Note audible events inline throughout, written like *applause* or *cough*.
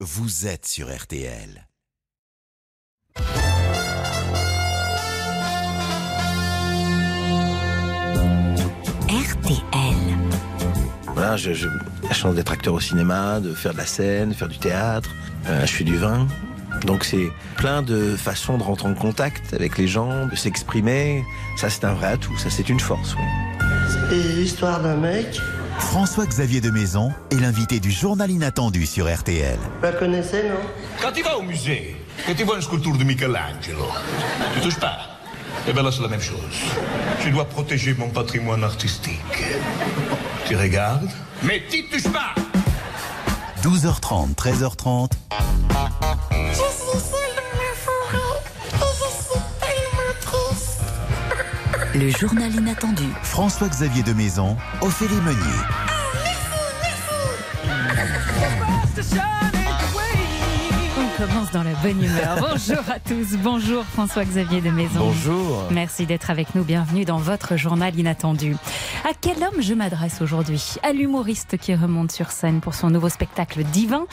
vous êtes sur RTL. RTL. Voilà, je, je, la chance d'être acteur au cinéma, de faire de la scène, de faire du théâtre. Euh, je fais du vin. Donc c'est plein de façons de rentrer en contact avec les gens, de s'exprimer. Ça c'est un vrai atout, ça c'est une force. Oui. C'est l'histoire d'un mec. François-Xavier de Maison est l'invité du journal inattendu sur RTL. Vous la connaissez, non? Quand tu vas au musée, que tu vois une sculpture de Michelangelo, tu touches pas. Et bien là, c'est la même chose. Je dois protéger mon patrimoine artistique. Tu regardes, mais tu touches pas 12h30, 13h30, Je suis seule Le journal inattendu. François-Xavier de Maison, Ophélie Meunier. On commence dans la bonne humeur. *laughs* Bonjour à tous. Bonjour François-Xavier de Maison. Bonjour. Merci d'être avec nous. Bienvenue dans votre journal inattendu. À quel homme je m'adresse aujourd'hui? À l'humoriste qui remonte sur scène pour son nouveau spectacle divin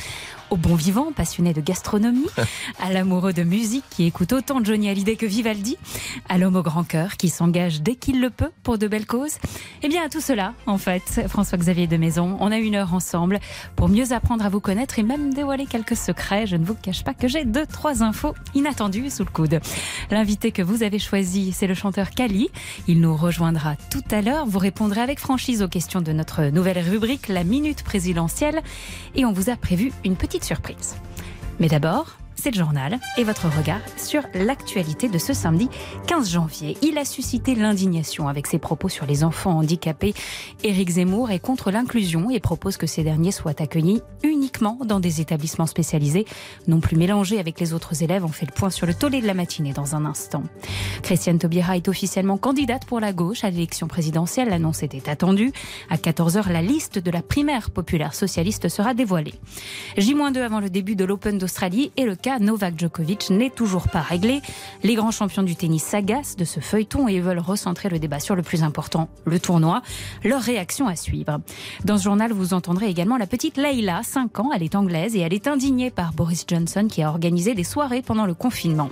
au bon vivant, passionné de gastronomie, *laughs* à l'amoureux de musique qui écoute autant Johnny Hallyday que Vivaldi, à l'homme au grand cœur qui s'engage dès qu'il le peut pour de belles causes. Eh bien, à tout cela, en fait, François-Xavier de Maison, on a une heure ensemble pour mieux apprendre à vous connaître et même dévoiler quelques secrets. Je ne vous cache pas que j'ai deux, trois infos inattendues sous le coude. L'invité que vous avez choisi, c'est le chanteur Kali. Il nous rejoindra tout à l'heure. Vous répondrez avec franchise aux questions de notre nouvelle rubrique, la Minute Présidentielle. Et on vous a prévu une petite surprise. Mais d'abord, c'est le journal et votre regard sur l'actualité de ce samedi 15 janvier. Il a suscité l'indignation avec ses propos sur les enfants handicapés. Éric Zemmour est contre l'inclusion et propose que ces derniers soient accueillis uniquement dans des établissements spécialisés, non plus mélangés avec les autres élèves. On fait le point sur le tollé de la matinée dans un instant. Christiane Taubira est officiellement candidate pour la gauche à l'élection présidentielle. L'annonce était attendue. À 14h, la liste de la primaire populaire socialiste sera dévoilée. J-2 avant le début de l'Open d'Australie et le cas Novak Djokovic n'est toujours pas réglé. Les grands champions du tennis s'agacent de ce feuilleton et veulent recentrer le débat sur le plus important, le tournoi. Leur réaction à suivre. Dans ce journal, vous entendrez également la petite Leila, 5 ans, elle est anglaise et elle est indignée par Boris Johnson qui a organisé des soirées pendant le confinement.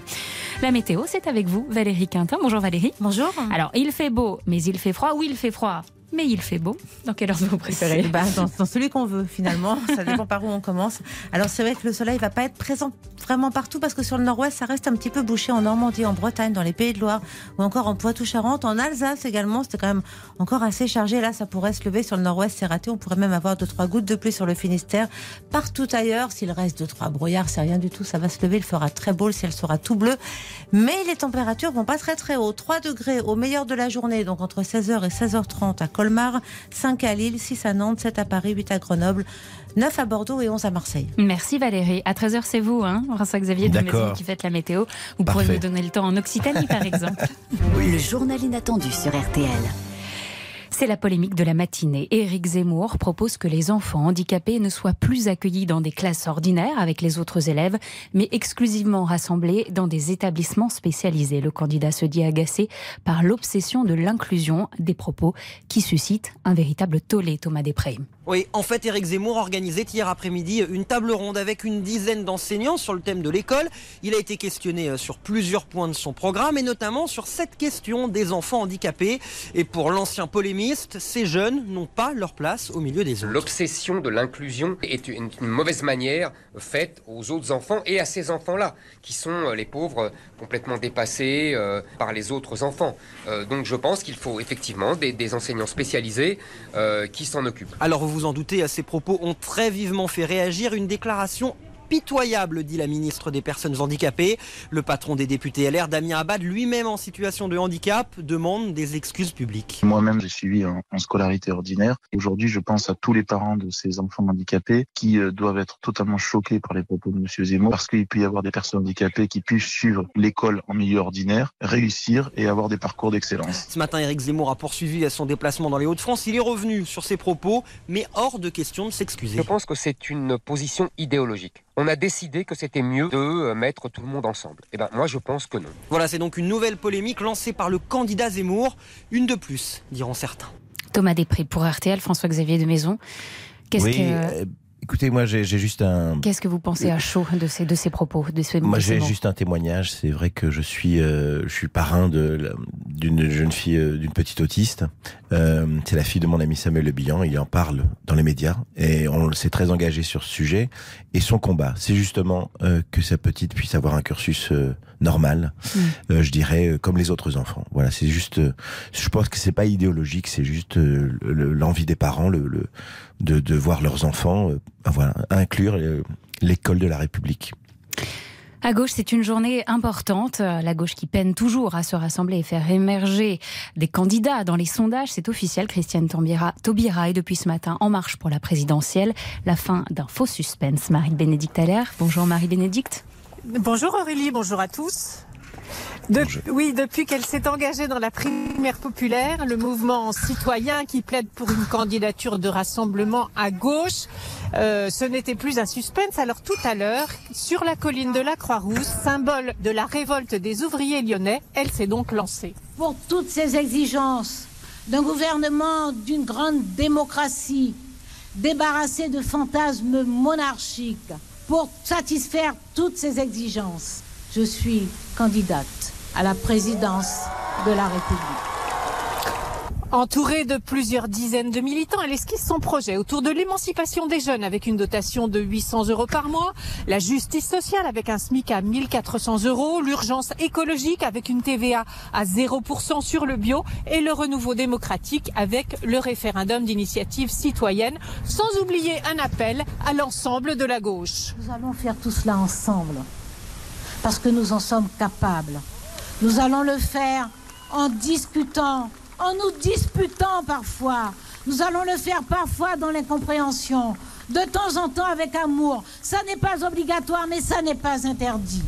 La météo, c'est avec vous, Valérie Quintin. Bonjour Valérie. Bonjour. Alors, il fait beau, mais il fait froid. Oui, il fait froid. Mais il fait beau. Dans quelle heure vous préférez Bah, dans, dans celui qu'on veut finalement, *laughs* ça dépend par où on commence. Alors c'est vrai que le soleil va pas être présent vraiment partout parce que sur le nord-ouest ça reste un petit peu bouché en Normandie, en Bretagne, dans les Pays de Loire ou encore en Poitou-Charentes, en Alsace également. C'était quand même encore assez chargé. Là ça pourrait se lever sur le nord-ouest, c'est raté. On pourrait même avoir deux trois gouttes de pluie sur le Finistère. Partout ailleurs, s'il reste deux trois brouillards, c'est rien du tout. Ça va se lever, il fera très beau, le ciel sera tout bleu. Mais les températures vont pas très très haut. 3 degrés au meilleur de la journée, donc entre 16h et 16h30 à Colmar, 5 à Lille, 6 à Nantes, 7 à Paris, 8 à Grenoble, 9 à Bordeaux et 11 à Marseille. Merci Valérie. À 13h, c'est vous, hein, François-Xavier de D'accord. Maison, qui faites la météo. Vous pourrez Parfait. nous donner le temps en Occitanie, par *laughs* exemple. Le journal inattendu sur RTL. C'est la polémique de la matinée. Éric Zemmour propose que les enfants handicapés ne soient plus accueillis dans des classes ordinaires avec les autres élèves, mais exclusivement rassemblés dans des établissements spécialisés. Le candidat se dit agacé par l'obsession de l'inclusion, des propos qui suscitent un véritable tollé, Thomas Després. Oui, en fait, Éric Zemmour organisait hier après-midi une table ronde avec une dizaine d'enseignants sur le thème de l'école. Il a été questionné euh, sur plusieurs points de son programme et notamment sur cette question des enfants handicapés. Et pour l'ancien polémiste, ces jeunes n'ont pas leur place au milieu des autres. L'obsession de l'inclusion est une, une mauvaise manière faite aux autres enfants et à ces enfants-là, qui sont euh, les pauvres complètement dépassés euh, par les autres enfants. Euh, donc je pense qu'il faut effectivement des, des enseignants spécialisés euh, qui s'en occupent. Alors vous vous en doutez, ces propos ont très vivement fait réagir une déclaration pitoyable, dit la ministre des Personnes handicapées. Le patron des députés LR, Damien Abad, lui-même en situation de handicap, demande des excuses publiques. Moi-même, j'ai suivi en, en scolarité ordinaire. Aujourd'hui, je pense à tous les parents de ces enfants handicapés qui euh, doivent être totalement choqués par les propos de M. Zemmour parce qu'il peut y avoir des personnes handicapées qui puissent suivre l'école en milieu ordinaire, réussir et avoir des parcours d'excellence. Ce matin, Éric Zemmour a poursuivi son déplacement dans les Hauts-de-France. Il est revenu sur ses propos, mais hors de question de s'excuser. Je pense que c'est une position idéologique. On a décidé que c'était mieux de euh, mettre tout le monde ensemble. Eh ben moi je pense que non. Voilà, c'est donc une nouvelle polémique lancée par le candidat Zemmour. Une de plus, diront certains. Thomas Després pour RTL, François-Xavier de Maison. Qu'est-ce Oui, que... Écoutez, moi j'ai juste un. Qu'est-ce que vous pensez à chaud de ces, de ces propos de ces, Moi, j'ai juste un témoignage. C'est vrai que je suis, euh, je suis parrain d'une jeune fille, euh, d'une petite autiste. Euh, c'est la fille de mon ami Samuel Le Bihan. Il en parle dans les médias et on s'est très engagé sur ce sujet. Et son combat, c'est justement euh, que sa petite puisse avoir un cursus euh, normal, euh, je dirais, comme les autres enfants. Voilà, c'est juste. euh, je pense que c'est pas idéologique, c'est juste euh, le- l'envie des parents, le, le- de, de voir leurs enfants, euh, voilà, inclure euh, l'école de la République. À gauche, c'est une journée importante. La gauche qui peine toujours à se rassembler et faire émerger des candidats dans les sondages. C'est officiel. Christiane Taubira, Taubira est depuis ce matin en marche pour la présidentielle. La fin d'un faux suspense. Marie-Bénédicte Allaire. Bonjour Marie-Bénédicte. Bonjour Aurélie, bonjour à tous. De- oui, depuis qu'elle s'est engagée dans la primaire populaire, le mouvement citoyen qui plaide pour une candidature de rassemblement à gauche, euh, ce n'était plus un suspense. Alors tout à l'heure, sur la colline de la Croix-Rousse, symbole de la révolte des ouvriers lyonnais, elle s'est donc lancée. pour toutes ces exigences d'un gouvernement d'une grande démocratie, débarrassé de fantasmes monarchiques, pour satisfaire toutes ces exigences, je suis candidate à la présidence de la République. Entourée de plusieurs dizaines de militants, elle esquisse son projet autour de l'émancipation des jeunes avec une dotation de 800 euros par mois, la justice sociale avec un SMIC à 1400 euros, l'urgence écologique avec une TVA à 0% sur le bio et le renouveau démocratique avec le référendum d'initiative citoyenne, sans oublier un appel à l'ensemble de la gauche. Nous allons faire tout cela ensemble, parce que nous en sommes capables. Nous allons le faire en discutant, en nous disputant parfois. Nous allons le faire parfois dans l'incompréhension, de temps en temps avec amour. Ça n'est pas obligatoire, mais ça n'est pas interdit.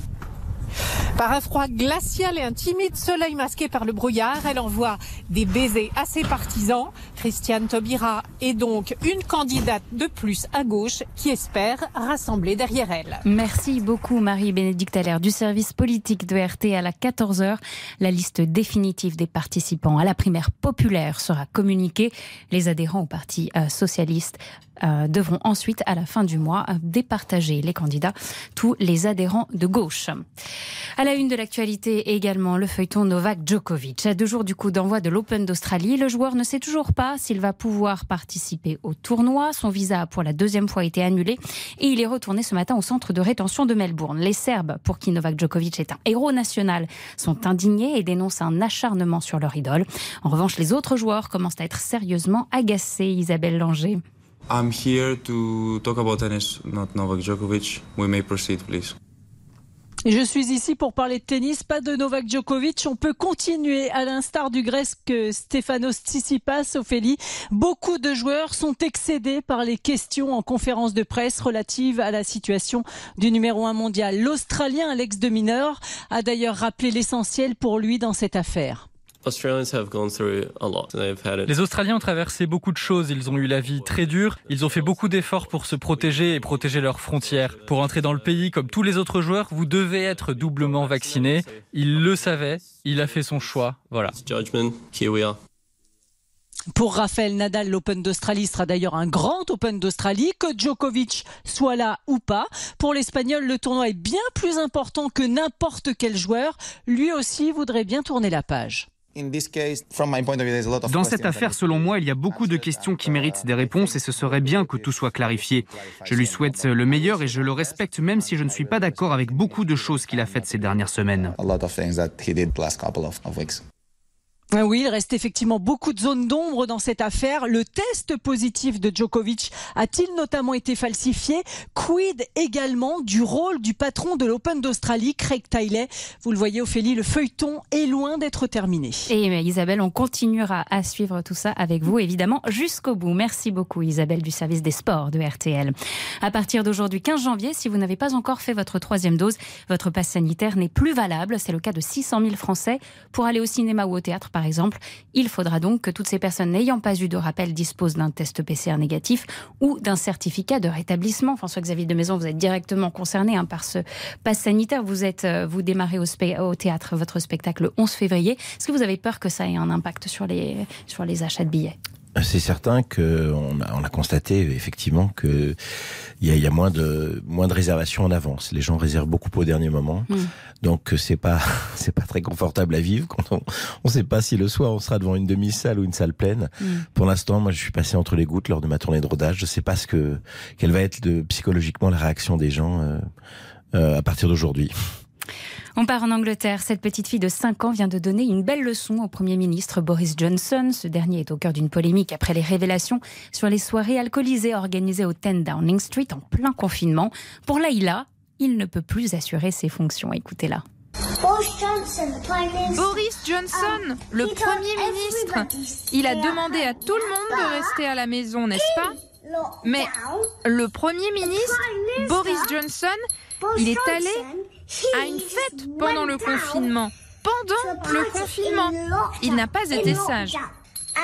Par un froid glacial et un timide soleil masqué par le brouillard, elle envoie des baisers à ses partisans. Christiane Taubira est donc une candidate de plus à gauche qui espère rassembler derrière elle. Merci beaucoup Marie-Bénédicte Allaire du service politique de RT à la 14h. La liste définitive des participants à la primaire populaire sera communiquée. Les adhérents au Parti euh, socialiste euh, devront ensuite, à la fin du mois, euh, départager les candidats, tous les adhérents de gauche. À la une de l'actualité également, le feuilleton Novak Djokovic. À deux jours du coup d'envoi de l'Open d'Australie, le joueur ne sait toujours pas s'il va pouvoir participer au tournoi. Son visa a pour la deuxième fois été annulé et il est retourné ce matin au centre de rétention de Melbourne. Les Serbes, pour qui Novak Djokovic est un héros national, sont indignés et dénoncent un acharnement sur leur idole. En revanche, les autres joueurs commencent à être sérieusement agacés. Isabelle Langer. I'm here to talk about tennis, not Novak Djokovic. We may proceed, please. Je suis ici pour parler de tennis, pas de Novak Djokovic. On peut continuer à l'instar du Grec Stefanos Tsitsipas, Ophélie. Beaucoup de joueurs sont excédés par les questions en conférence de presse relatives à la situation du numéro un mondial. L'Australien Alex de Mineur a d'ailleurs rappelé l'essentiel pour lui dans cette affaire. Les Australiens ont traversé beaucoup de choses, ils ont eu la vie très dure, ils ont fait beaucoup d'efforts pour se protéger et protéger leurs frontières. Pour entrer dans le pays, comme tous les autres joueurs, vous devez être doublement vacciné. Il le savait, il a fait son choix, voilà. Pour Raphaël Nadal, l'Open d'Australie sera d'ailleurs un grand Open d'Australie, que Djokovic soit là ou pas. Pour l'Espagnol, le tournoi est bien plus important que n'importe quel joueur. Lui aussi voudrait bien tourner la page. Dans cette affaire, selon moi, il y a beaucoup de questions qui méritent des réponses et ce serait bien que tout soit clarifié. Je lui souhaite le meilleur et je le respecte même si je ne suis pas d'accord avec beaucoup de choses qu'il a faites ces dernières semaines. Ah Oui, il reste effectivement beaucoup de zones d'ombre dans cette affaire. Le test positif de Djokovic a-t-il notamment été falsifié? Quid également du rôle du patron de l'Open d'Australie, Craig Tiley? Vous le voyez, Ophélie, le feuilleton est loin d'être terminé. Et Isabelle, on continuera à suivre tout ça avec vous, évidemment, jusqu'au bout. Merci beaucoup, Isabelle, du service des sports de RTL. À partir d'aujourd'hui, 15 janvier, si vous n'avez pas encore fait votre troisième dose, votre passe sanitaire n'est plus valable. C'est le cas de 600 000 Français. Pour aller au cinéma ou au théâtre, exemple, il faudra donc que toutes ces personnes n'ayant pas eu de rappel disposent d'un test PCR négatif ou d'un certificat de rétablissement. François-Xavier de Maison, vous êtes directement concerné hein, par ce passe sanitaire. Vous êtes, euh, vous démarrez au, théâtre votre spectacle le 11 février. Est-ce que vous avez peur que ça ait un impact sur les achats de billets? C'est certain qu'on a, on a constaté effectivement que il y a, y a moins de moins de réservations en avance. Les gens réservent beaucoup au dernier moment, Mm. donc c'est pas *laughs* c'est pas très confortable à vivre quand on on sait pas si le soir on sera devant une demi-salle ou une salle pleine. Mm. Pour l'instant, moi je suis passé entre les gouttes lors de ma tournée de rodage. Je sais pas ce que quelle va être de, psychologiquement la réaction des gens euh, euh, à partir d'aujourd'hui. On part en Angleterre. Cette petite fille de 5 ans vient de donner une belle leçon au Premier ministre Boris Johnson. Ce dernier est au cœur d'une polémique après les révélations sur les soirées alcoolisées organisées au 10 Downing Street en plein confinement. Pour Laïla, il ne peut plus assurer ses fonctions. Écoutez-la. Boris Johnson, le Premier ministre, il a demandé à tout le monde de rester à la maison, n'est-ce pas Mais le Premier ministre, Boris Johnson, il est allé à une fête pendant le confinement. Pendant le confinement. Il n'a pas été sage.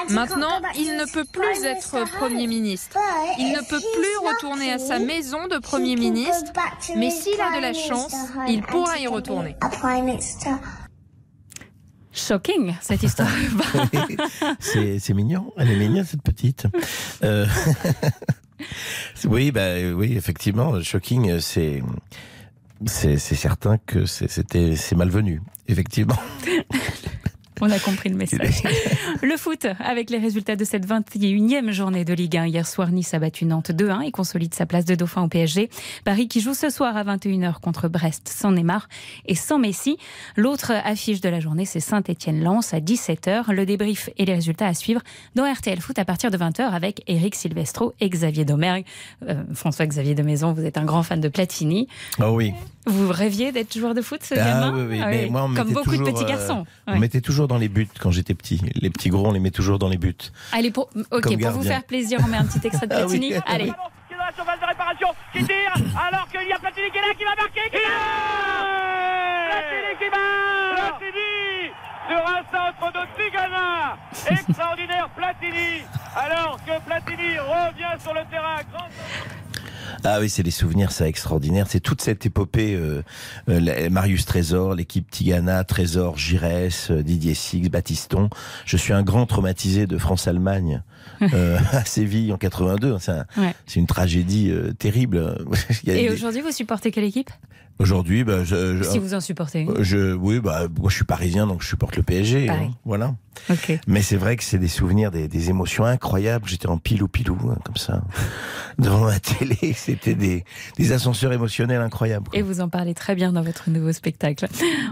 Maintenant, il ne peut plus être Premier ministre. Il ne peut plus retourner à sa maison de Premier ministre, mais s'il a de la chance, il pourra y retourner. Shocking, cette histoire. *laughs* c'est c'est mignon. Elle est mignonne cette petite. Euh, *laughs* oui, bah oui, effectivement, shocking, c'est c'est certain que c'était c'est malvenu, effectivement. *laughs* *laughs* On a compris le message. *laughs* Le foot, avec les résultats de cette 21e journée de Ligue 1. Hier soir, Nice a battu Nantes 2-1 et consolide sa place de dauphin au PSG. Paris qui joue ce soir à 21h contre Brest sans Neymar et sans Messi. L'autre affiche de la journée, c'est Saint-Etienne-Lens à 17h. Le débrief et les résultats à suivre dans RTL Foot à partir de 20h avec Eric Silvestro et Xavier Domergue. Euh, François-Xavier de Maison, vous êtes un grand fan de Platini. Ah oui. Vous rêviez d'être joueur de foot, ce Ah gamin oui, oui. Ah Mais oui, moi, on Comme beaucoup de petits euh, garçons. On mettait toujours dans les buts quand j'étais petit. Les petits gros, on les met toujours dans les buts. Allez, pour, ok, Comme pour vous faire plaisir, on met un petit extrait de *laughs* Ah oui. Platini. Allez. Qui est dans la surface de réparation, qui tire, alors qu'il y a Platini qui est là, qui va marquer, qui Platini qui marque Platini sur un centre de Tigana Extraordinaire Platini Alors que Platini revient sur le terrain, grand... Ah oui, c'est des souvenirs, ça extraordinaire. C'est toute cette épopée, euh, euh, Marius Trésor, l'équipe Tigana, Trésor, Giresse, euh, Didier Six, Batiston. Je suis un grand traumatisé de France-Allemagne *laughs* euh, à Séville en 82. C'est un- Ouais. c'est une tragédie euh, terrible. *laughs* Et des- aujourd'hui, vous supportez quelle équipe? Aujourd'hui, bah, je, je- Si vous en supportez une. je, oui, bah, moi je suis parisien, donc je supporte le PSG. Hein, voilà. Mais c'est vrai que c'est des souvenirs, des, des émotions incroyables. J'étais en pilou pilou, hein, comme ça, *laughs* devant ma télé. C'était des, des ascenseurs émotionnels incroyables. Et vous en parlez très bien dans votre nouveau spectacle.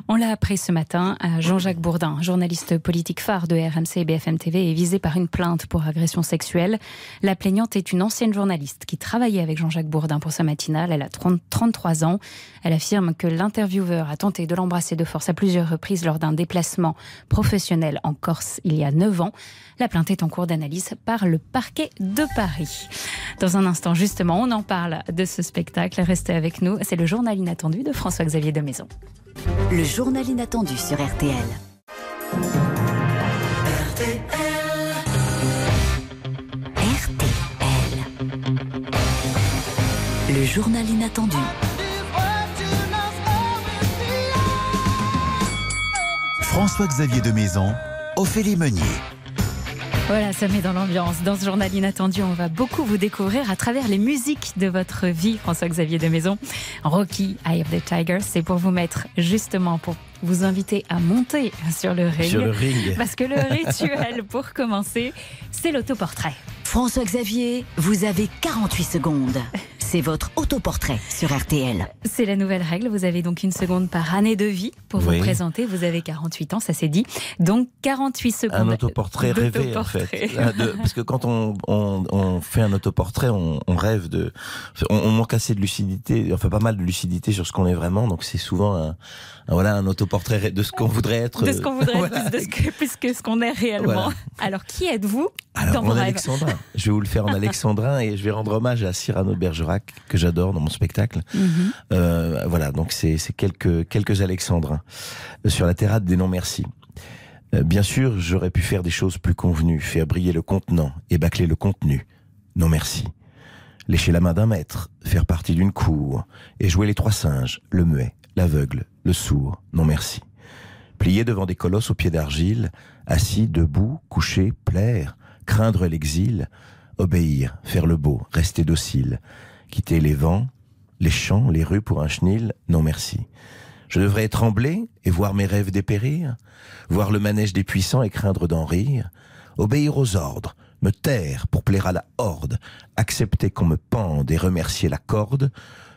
On l'a appris ce matin, euh, Jean-Jacques Bourdin, journaliste politique phare de RMC et BFM TV, est visé par une plainte pour agression sexuelle. La plaignante est une ancienne journaliste qui travaillait avec Jean-Jacques Bourdin pour sa matinale. Elle a 30 33 ans. Elle affirme que l'intervieweur a tenté de l'embrasser de force à plusieurs reprises lors d'un déplacement professionnel en Corse il y a 9 ans. La plainte est en cours d'analyse par le parquet de Paris. Dans un instant, justement, on en parle de ce spectacle. Restez avec nous. C'est le journal inattendu de François-Xavier de Maison. Le journal inattendu sur RTL. RTL. Le journal inattendu. François-Xavier de Maison, Ophélie Meunier. Voilà, ça met dans l'ambiance. Dans ce journal inattendu, on va beaucoup vous découvrir à travers les musiques de votre vie, François-Xavier de Maison. Rocky, Eye of the Tiger, c'est pour vous mettre justement pour vous inviter à monter sur le ring. Sur le ring. Parce que le rituel, *laughs* pour commencer, c'est l'autoportrait. François-Xavier, vous avez 48 secondes. C'est votre autoportrait sur RTL. C'est la nouvelle règle. Vous avez donc une seconde par année de vie pour Oui. vous présenter. Vous avez 48 ans, ça c'est dit. Donc 48 secondes. Un autoportrait rêvé en fait. Ah, parce que quand on, on, on fait un autoportrait, on, on rêve de, on, on manque assez de lucidité, enfin pas mal de lucidité sur ce qu'on est vraiment. Donc c'est souvent un, un- voilà un autoportrait de ce qu'on voudrait être. de ce qu'on voudrait, *laughs* Voilà. plus, de ce que, plus que ce qu'on est réellement. Voilà. Alors, qui êtes-vous? Alors dans en alexandrin. Je vais vous le faire en *laughs* alexandrin et je vais rendre hommage à Cyrano de Bergerac que j'adore dans mon spectacle. Mhm. Euh, voilà, donc c'est c'est quelques quelques alexandrins Euh, sur la terrade des non merci. Euh, bien sûr, j'aurais pu faire des choses plus convenues, faire briller le contenant et bâcler le contenu. Non merci. Lécher la main d'un maître, faire partie d'une cour et jouer les trois singes, le muet, l'aveugle, le sourd. Non merci. Plier devant des colosses aux pieds d'argile, assis, debout, couché, plaire, craindre l'exil, obéir, faire le beau, rester docile, quitter les vents, les champs, les rues pour un chenil, non merci. Je devrais trembler et voir mes rêves dépérir, voir le manège des puissants et craindre d'en rire, obéir aux ordres, me taire pour plaire à la horde, accepter qu'on me pende et remercier la corde,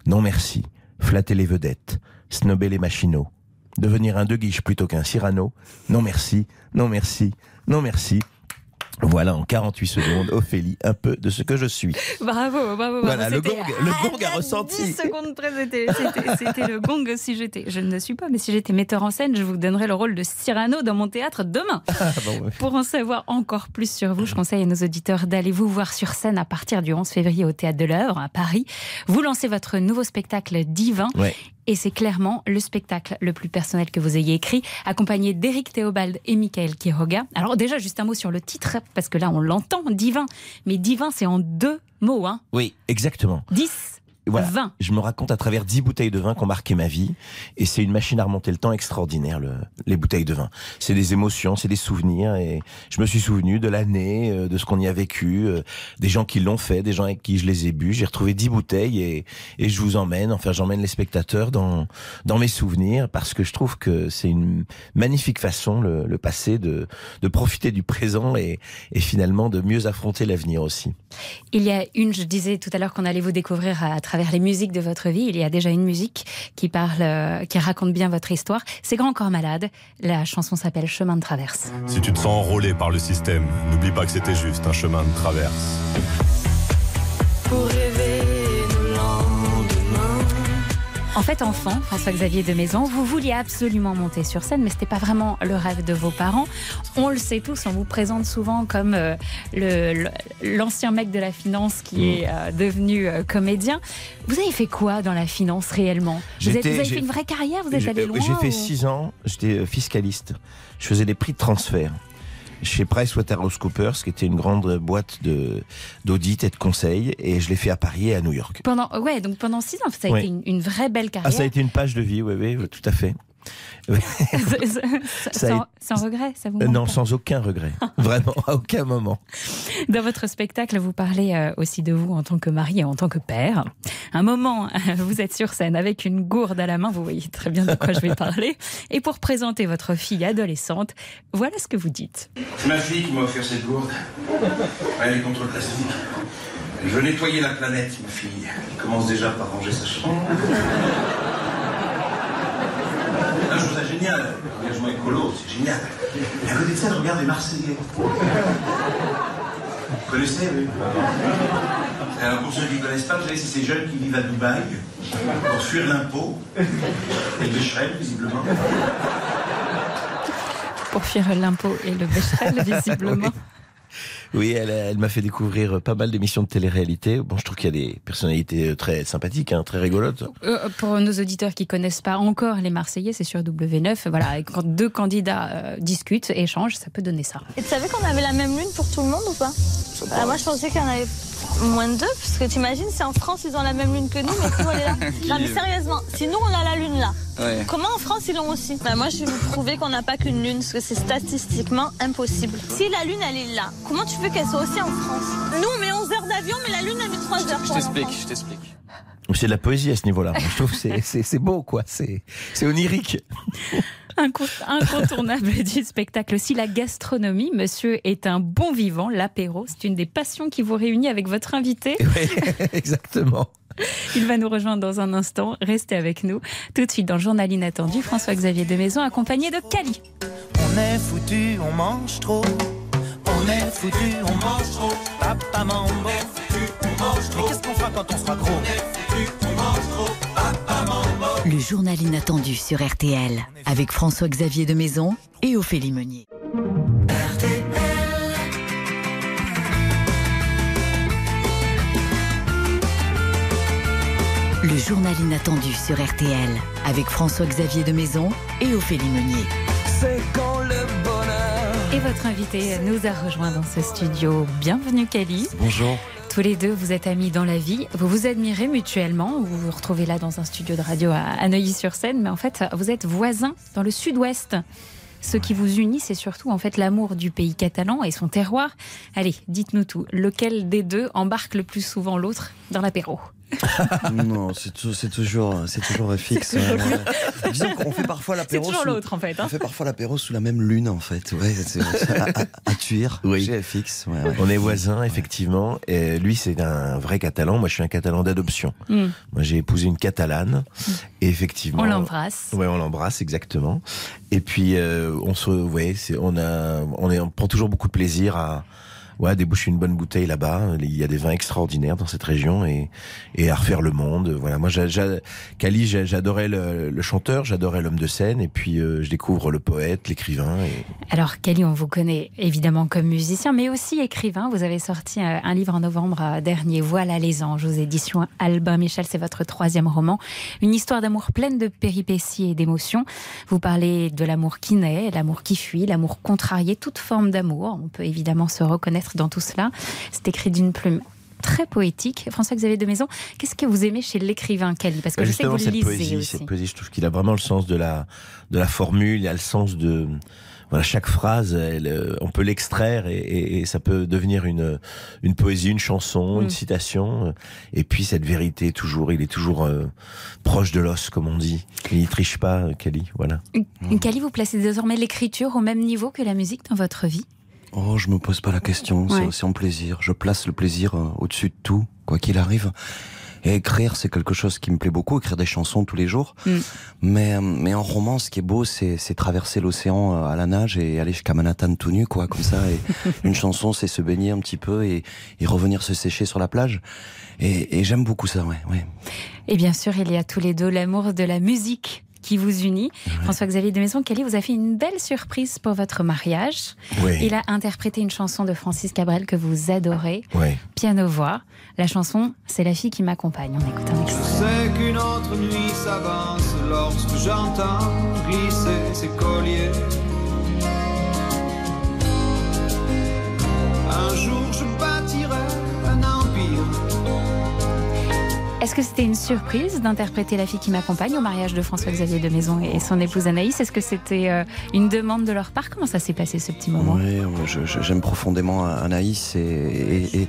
non merci, flatter les vedettes, snober les machinaux, devenir un de guiche plutôt qu'un Cyrano, non merci, non merci, non merci. Voilà en 48 secondes, Ophélie, un peu de ce que je suis. Bravo, bravo, Voilà, bravo. le C'était gong, le gong a ressenti. 10 secondes près, c'était- le gong si j'étais. Je ne le suis pas, mais si j'étais metteur en scène, je vous donnerais le rôle de Cyrano dans mon théâtre demain. *laughs* Ah, bon, ouais. Pour en savoir encore plus sur vous, je conseille à nos auditeurs d'aller vous voir sur scène à partir du 11 février au Théâtre de l'Œuvre à Paris. Vous lancez votre nouveau spectacle Divin. Ouais. Et c'est clairement le spectacle le plus personnel que vous ayez écrit, accompagné d'Éric Théobald et Michael Quiroga. Alors déjà, juste un mot sur le titre, parce que là, on l'entend, divin. Mais divin, c'est en deux mots, hein. Oui, exactement. 10, Voilà. 20. Je me raconte à travers 10 bouteilles de vin qui ont marqué ma vie. Et c'est une machine à remonter le temps extraordinaire, le- les bouteilles de vin. C'est des émotions, c'est des souvenirs. Et je me suis souvenu de l'année, euh, de ce qu'on y a vécu, euh, des gens qui l'ont fait, des gens avec qui je les ai bu. J'ai retrouvé 10 bouteilles et, et je vous emmène, enfin j'emmène les spectateurs dans, dans mes souvenirs parce que je trouve que c'est une magnifique façon, le, le passé, de, de profiter du présent et, et finalement de mieux affronter l'avenir aussi. Il y a une, je disais tout à l'heure qu'on allait vous découvrir à, à travers les musiques de votre vie. Il y a déjà une musique qui parle, euh, qui raconte bien votre histoire. C'est Grand Corps Malade. La chanson s'appelle Chemin de traverse. Si tu te sens enrôlé par le système, n'oublie pas que c'était juste un chemin de traverse. Pour En fait, enfant, François-Xavier de Maison, vous vouliez absolument monter sur scène, mais c'était pas vraiment le rêve de vos parents. On le sait tous, on vous présente souvent comme euh, l'ancien mec de la finance qui est euh, devenu euh, comédien. Vous avez fait quoi dans la finance réellement? Vous, êtes- J'étais- vous avez fait une vraie carrière Vous êtes J'ai- allé loin J'ai fait ou- 6 ans, j'étais fiscaliste. Je faisais des prix de transfert chez PricewaterhouseCoopers, qui était une grande boîte de d'audit et de conseil, et je l'ai fait à Paris et à New York. Pendant, ouais, donc pendant six ans, ça a Ouais. été une, une vraie belle Ah, carrière. ça a été une page de vie, oui, oui, tout à fait. *laughs* Sans, regret, ça vous Euh, manque non, pas sans aucun regret. *laughs* Vraiment, à aucun moment. Dans votre spectacle, vous parlez euh, aussi de vous en tant que mari et en tant que père. Un moment, vous êtes sur scène avec une gourde à la main, vous voyez très bien de quoi je vais parler. Et pour présenter votre fille adolescente, voilà ce que vous dites. C'est ma fille qui m'a offert cette gourde. Elle est contre le plastique. Elle veut nettoyer la planète, ma fille. Elle commence déjà par ranger sa chambre. Ah, je trouve ça génial. L'engagement écolo, c'est génial. Et à côté de ça, regarde les Marseillais. Vous connaissez, oui Alors, pour ceux qui ne connaissent pas, vous savez, c'est ces jeunes qui vivent à Dubaï pour fuir l'impôt. Et le Becherel, visiblement. Pour fuir l'impôt et le bécherel, *laughs* visiblement. Oui, elle, elle m'a fait découvrir pas mal d'émissions de télé-réalité. Bon, je trouve qu'il y a des personnalités très sympathiques, hein, très rigolotes. Euh, pour nos auditeurs qui connaissent pas encore les Marseillais, c'est sur W9. Voilà, quand deux candidats euh, discutent, échangent, ça peut donner ça. Et tu savais qu'on avait la même lune pour tout le monde ou pas? Ah, Moi je pensais qu'il y en avait moins de deux, parce que t'imagines si en France ils ont la même lune que nous, mais nous elle est là. *laughs* non mais sérieusement, si nous on a la lune là, Ouais. comment en France ils l'ont aussi? Bah, Moi je vais vous prouver qu'on n'a pas qu'une lune, parce que c'est statistiquement impossible. Si la lune elle est là, comment tu veux qu'elle soit aussi en France Nous on met 11 heures d'avion, mais la lune elle met 3 heures. Je pour aller en t'explique, France. je t'explique. C'est de la poésie à ce niveau-là. Je trouve que *laughs* c'est- beau, quoi. C'est c'est onirique. Inco- Incontournable *laughs* du spectacle aussi, la gastronomie. Monsieur est un bon vivant, l'apéro. C'est une des passions qui vous réunit avec votre invité. *laughs* Exactement. Il va nous rejoindre dans un instant. Restez avec nous. Tout de suite dans le journal inattendu, François-Xavier de Maison accompagné de Cali. On est foutu, on mange trop. On est foutu, on mange trop. Papa mambo. Mais qu'est-ce qu'on fera quand on sera gros? Le journal inattendu sur RTL avec François-Xavier de Maison et Ophélie Meunier. Le journal inattendu sur RTL avec François-Xavier de Maison et Ophélie Meunier. C'est quand le bonheur. Et votre invité nous a rejoint dans ce studio. Bienvenue Cali. Bonjour. Tous les deux, vous êtes amis dans la vie. Vous vous admirez mutuellement. Vous vous retrouvez là dans un studio de radio à à Neuilly-sur-Seine. Mais en fait, vous êtes voisins dans le sud-ouest. Ce qui vous unit, c'est surtout en fait l'amour du pays catalan et son terroir. Allez, dites-nous tout. Lequel des deux embarque le plus souvent l'autre dans l'apéro? *laughs* non, c'est tou- c'est toujours, c'est toujours toujours ouais. Disons qu'on fait parfois l'apéro. C'est toujours sous- l'autre, en fait, hein. On fait parfois l'apéro sous la même lune, en fait. Ouais, c'est c'est *laughs* à, à, à Tuire, Oui. chez FX. ouais, ouais. On est voisins, effectivement. Et lui, c'est un vrai catalan. Moi, je suis un catalan d'adoption. Hmm. Moi, j'ai épousé une catalane. Et effectivement. On l'embrasse. Ouais, on l'embrasse, exactement. Et puis, euh, on se, ouais, c'est, on a, on est, on prend toujours beaucoup de plaisir à, ouais, à déboucher une bonne bouteille là-bas. Il y a des vins extraordinaires dans cette région et, et à refaire le monde. Voilà. Moi, Cali, j'a- j'adorais le, chanteur, j'adorais l'homme de scène. Et puis, euh, je découvre le poète, l'écrivain. Alors, Kelly, on vous connaît évidemment comme musicien, mais aussi écrivain. Vous avez sorti euh, un livre en novembre euh, dernier, Voilà les anges, aux éditions Albin Michel. C'est votre troisième roman. Une histoire d'amour pleine de péripéties et d'émotions. Vous parlez de l'amour qui naît, l'amour qui fuit, l'amour contrarié, toute forme d'amour. On peut évidemment se reconnaître dans tout cela. C'est écrit d'une plume très poétique. François-Xavier de Maison, qu'est-ce que vous aimez chez l'écrivain Kelly? Parce que Bah, je sais que vous cette lisez poésie, aussi. cette poésie, je trouve qu'il a vraiment le sens de la de la formule, il a le sens de voilà chaque phrase, elle, euh, on peut l'extraire et, et- et ça peut devenir une une poésie, une chanson, Mm. une citation. euh, Et puis cette vérité toujours, il est toujours euh, proche de l'os, comme on dit. Il n'y triche pas, euh, Kelly. Voilà. Vous placez désormais l'écriture au même niveau que la musique dans votre vie? Oh, je me pose pas la question. C'est Ouais. aussi un plaisir. Je place le plaisir euh, au-dessus de tout, quoi qu'il arrive. Et écrire, c'est quelque chose qui me plaît beaucoup. Écrire des chansons tous les jours. Mm. Mais, mais en roman, ce qui est beau, c'est, c'est traverser l'océan euh, à la nage et aller jusqu'à Manhattan tout nu, quoi, comme ça. Et *laughs* une chanson, c'est se baigner un petit peu et, et revenir se sécher sur la plage. Et, et j'aime beaucoup ça, ouais, ouais. Et bien sûr, il y a tous les deux l'amour de la musique qui vous unit. François-Xavier de Maison, Kelly vous a fait une belle surprise pour votre mariage. Oui. Il a interprété une chanson de Francis Cabrel que vous adorez, Ouais. piano-voix. La chanson, c'est La fille qui m'accompagne. On écoute un Je extrait. sais qu'une autre nuit s'avance lorsque j'entends glisser ses colliers. Un jour je bâtirai Est-ce que c'était une surprise d'interpréter La fille qui m'accompagne au mariage de François-Xavier de Maison et son épouse Anaïs? Est-ce que c'était euh, une demande de leur part? Comment ça s'est passé ce petit moment? Je- j'aime profondément Anaïs et, et, et,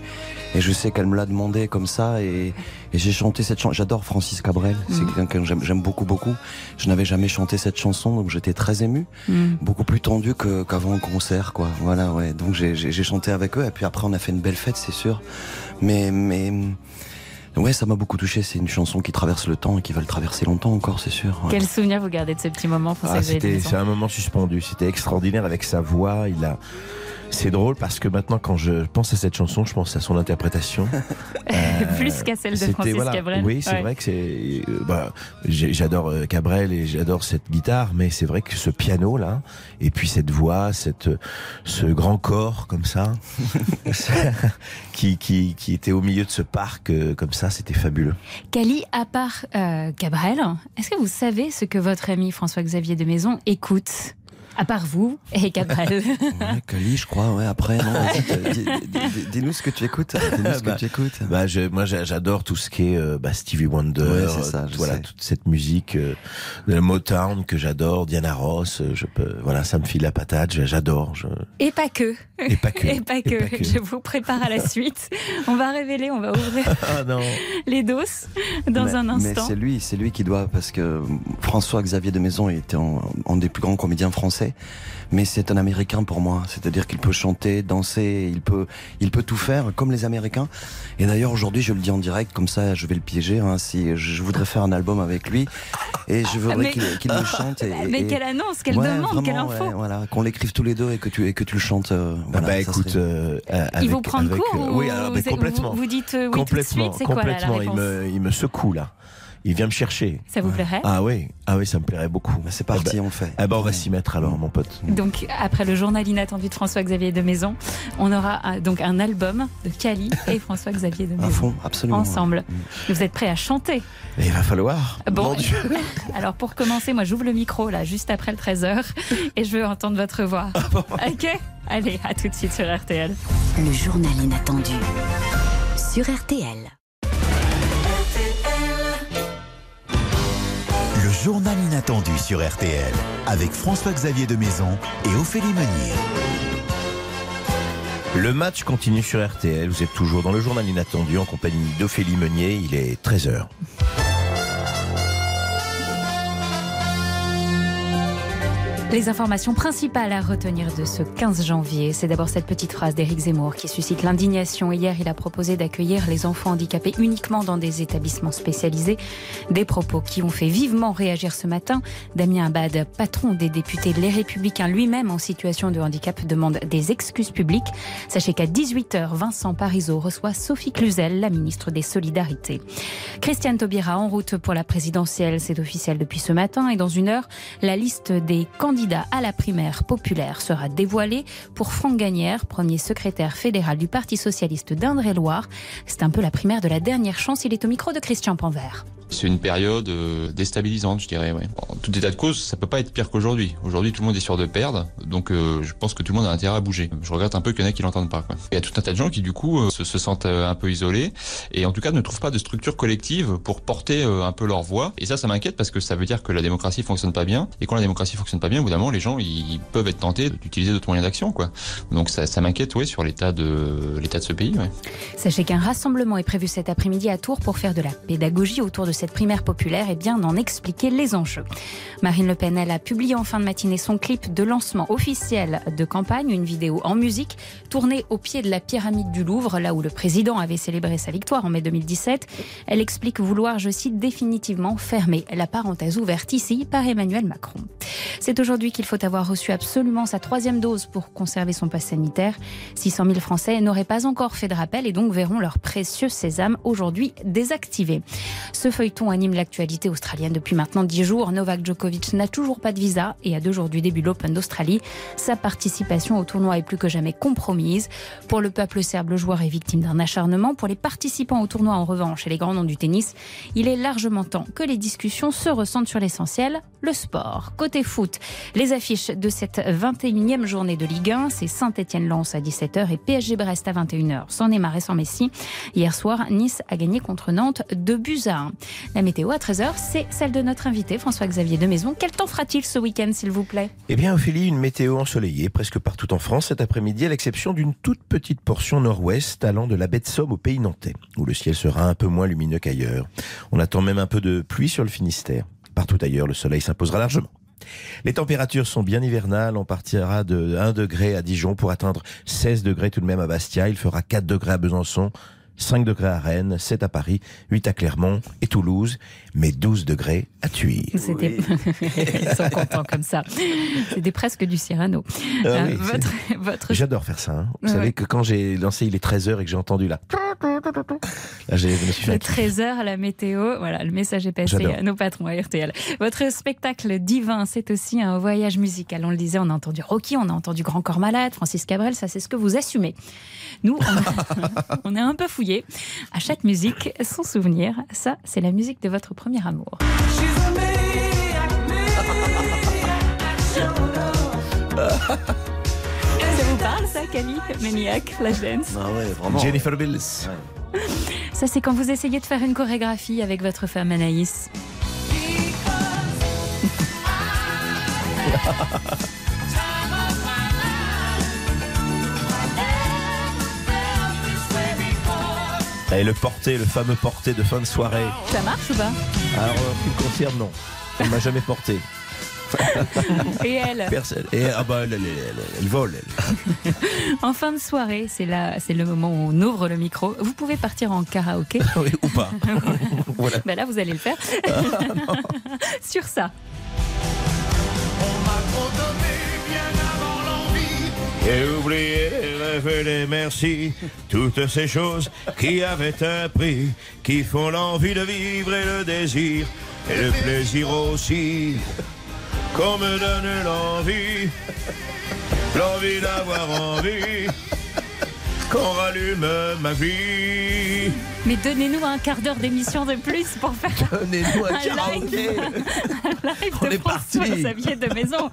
et je sais qu'elle me l'a demandé comme ça et, j'ai chanté cette chanson. J'adore Francis Cabrel, c'est Mhm. quelqu'un que j'aime beaucoup beaucoup. Je n'avais jamais chanté cette chanson donc j'étais très ému, Mhm. beaucoup plus tendu qu'avant un concert quoi. Voilà ouais. Donc j'ai chanté avec eux et puis après on a fait une belle fête c'est sûr. Mais mais ouais ça m'a beaucoup touché. C'est une chanson qui traverse le temps et qui va le traverser longtemps encore c'est sûr. ouais. Quel souvenir vous gardez de ce petit moment, Ah, c'était, c'est un moment suspendu. C'était extraordinaire avec sa voix. Il a. C'est drôle parce que maintenant, quand je pense à cette chanson, je pense à son interprétation. *laughs* Plus qu'à celle de Francis voilà, Cabrel. Oui, c'est Ouais. vrai que c'est. euh, bah, j'adore euh, Cabrel et j'adore cette guitare, mais c'est vrai que ce piano là, et puis cette voix, cette, ce grand corps comme ça, *laughs* *laughs* qui, qui, qui était au milieu de ce parc euh, comme ça, c'était fabuleux. Cali, à part euh, Cabrel, est-ce que vous savez ce que votre ami François-Xavier de Maison écoute? À part vous et Cabrel. *laughs* Ouais, Cali, je crois, ouais, après, dis-nous ce que tu écoutes. *laughs* Dis-nous ce que Bah, tu écoutes. bah, je- moi, j'a- j'adore tout ce qui est euh, bah, Stevie Wonder, Ouais, c'est ça, je voilà, sais. toute cette musique euh, de la Motown que j'adore, Diana Ross, euh, je peux, voilà, ça me file la patate, j'adore. Je... Et pas que. Et pas que. *laughs* Et pas que. Et pas que. Je vous prépare à la suite. On va révéler, on va ouvrir Ah non. les doses dans mais, un Mais instant. c'est lui, c'est lui qui doit, parce que François-Xavier de Maison était un, un des plus grands comédiens français, mais c'est un Américain pour moi. C'est-à-dire qu'il peut chanter, danser, il peut, il peut tout faire comme les Américains. Et d'ailleurs aujourd'hui, je le dis en direct, comme ça, je vais le piéger. Hein, si je voudrais faire un album avec lui, et je voudrais qu'il qu'il me chante. Et, Mais et- quelle annonce, quelle Ouais, demande, quelle info ouais, Voilà, qu'on l'écrive tous les deux et que tu et que tu le chantes. euh, Ah voilà, bah écoute, serait- euh, euh, Il avec- vous prend de avec, court euh, ou Oui, alors, mais vous- complètement. vous- vous dites, euh, oui tout de complètement, suite, c'est quoi, là, la complètement. il me, il me secoue là. Il vient me chercher. Ça vous plairait Ah oui, ah oui, ça me plairait beaucoup. c'est parti, Eh ben- on fait. Eh ben, on va s'y mettre alors, mon pote. Donc, après le journal inattendu de François-Xavier de Maison, on aura euh, donc un album de Cali et François-Xavier de Maison. À fond, absolument. Ensemble. Vous êtes prêts à chanter Et il va falloir. Bon, Mon Dieu. *laughs* alors pour commencer, moi j'ouvre le micro là, juste après le 13h, *laughs* et je veux entendre votre voix. Ah ok? Allez, à tout de suite sur RTL. Le journal inattendu sur RTL. Journal inattendu sur RTL avec François-Xavier de Maison et Ophélie Meunier. Le match continue sur RTL. Vous êtes toujours dans le journal inattendu en compagnie d'Ophélie Meunier. Il est 13h. Les informations principales à retenir de ce 15 janvier, c'est d'abord cette petite phrase d'Éric Zemmour qui suscite l'indignation. Hier, il a proposé d'accueillir les enfants handicapés uniquement dans des établissements spécialisés. Des propos qui ont fait vivement réagir ce matin. Damien Abad, patron des députés Les Républicains, lui-même en situation de handicap, demande des excuses publiques. Sachez qu'à 18h, Vincent Parisot reçoit Sophie Cluzel, la ministre des Solidarités. Christiane Taubira en route pour la présidentielle, c'est officiel depuis ce matin. Et dans une heure, la liste des candidats à la primaire populaire sera dévoilée pour Franck Gagnère, premier secrétaire fédéral du Parti socialiste d'Indre-et-Loire. C'est un peu la primaire de la dernière chance. Il est au micro de Christian Panvert. C'est une période euh, déstabilisante, je dirais. Ouais. En tout état de cause, ça peut pas être pire qu'aujourd'hui. Aujourd'hui, tout le monde est sûr de perdre, donc euh, je pense que tout le monde a intérêt à bouger. Je regrette un peu qu'il y en ait qui l'entendent pas. Il y a tout un tas de gens qui, du coup, euh, se, se, sentent un peu isolés et en tout cas ne trouvent pas de structure collective pour porter un peu leur voix. Et ça, ça m'inquiète parce que ça veut dire que la démocratie fonctionne pas bien. Et quand la démocratie fonctionne pas bien, évidemment, les gens ils peuvent être tentés d'utiliser d'autres moyens d'action, quoi. Donc ça, ça m'inquiète, oui, sur l'état de l'état de ce pays. Ouais. Sachez qu'un rassemblement est prévu cet après-midi à Tours pour faire de la pédagogie autour de cette primaire populaire et bien d'en expliquer les enjeux. Marine Le Pen, elle a publié en fin de matinée son clip de lancement officiel de campagne, une vidéo en musique tournée au pied de la pyramide du Louvre, là où le président avait célébré sa victoire en mai 2017. Elle explique vouloir, je cite, définitivement fermer la parenthèse ouverte ici par Emmanuel Macron. C'est aujourd'hui qu'il faut avoir reçu absolument sa troisième dose pour conserver son pass sanitaire. 600 000 Français n'auraient pas encore fait de rappel et donc verront leur précieux sésame aujourd'hui désactivé. Ce feuilleton anime l'actualité australienne depuis maintenant 10 jours. Novak Djokovic n'a toujours pas de visa et à deux jours du début de l'Open d'Australie, sa participation au tournoi est plus que jamais compromise. Pour le peuple serbe, le joueur est victime d'un acharnement. Pour les participants au tournoi, en revanche, et les grands noms du tennis, il est largement temps que les discussions se ressentent sur l'essentiel, le sport. Côté foot, les affiches de cette 21e journée de Ligue 1, c'est Saint-Etienne-Lens à 17h et PSG-Brest à 21h. Sans Neymar et sans Messi, hier soir, Nice a gagné contre Nantes 2 buts à 1. La météo à 13h, c'est celle de notre invité François-Xavier de Maison. Quel temps fera-t-il ce week-end, s'il vous plaît? Eh bien, Ophélie, une météo ensoleillée presque partout en France cet après-midi, à l'exception d'une toute petite portion nord-ouest allant de la baie de Somme au pays nantais, où le ciel sera un peu moins lumineux qu'ailleurs. On attend même un peu de pluie sur le Finistère. Partout ailleurs, le soleil s'imposera largement. Les températures sont bien hivernales. On partira de 1 degré à Dijon pour atteindre 16 degrés tout de même à Bastia. Il fera 4 degrés à Besançon. 5 degrés à Rennes, 7 à Paris, 8 à Clermont et Toulouse, mais 12 degrés à Thuir. C'était *laughs* Ils sont contents comme ça. C'était presque du Cyrano. Ah Euh, oui, votre, votre... J'adore faire ça. hein. Vous Ouais. savez que quand j'ai lancé Il est 13h et que j'ai entendu là, là je me suis fait un Le kiff. 13h, la météo, voilà, le message est passé J'adore. à nos patrons à RTL. Votre spectacle divin, c'est aussi un voyage musical. On le disait, on a entendu Rocky, on a entendu Grand Corps Malade, Francis Cabrel, ça c'est ce que vous assumez. Nous, on a, *laughs* on a un peu fouillé. À chaque musique, son souvenir. Ça, c'est la musique de votre premier amour. *laughs* Ça vous parle ça, Camille? Maniac, Flashdance Ah ouais, vraiment. Jennifer Bills. Ça, c'est quand vous essayez de faire une chorégraphie avec votre femme Anaïs. Et le porté, le fameux porté de fin de soirée. Ça marche ou pas Alors, en ce qui me concerne, non. Elle m'a jamais porté. *laughs* Et elle Personne. Et ah bah, elle, elle- elle- elle vole. elle. *laughs* En fin de soirée, c'est là, c'est le moment où on ouvre le micro. Vous pouvez partir en karaoké. *laughs* Oui, ou pas. voilà. Ben là, vous allez le faire. Sur ça. Et oubliez, révéler merci, toutes ces choses qui avaient un prix, qui font l'envie de vivre et le désir, et le plaisir aussi, qu'on me donne l'envie, l'envie d'avoir envie, qu'on rallume ma vie. Mais donnez-nous un quart d'heure d'émission de plus pour faire *laughs* Donnez-nous un live, karaoké. *laughs* un live On de est parti. François Xavier de Maison.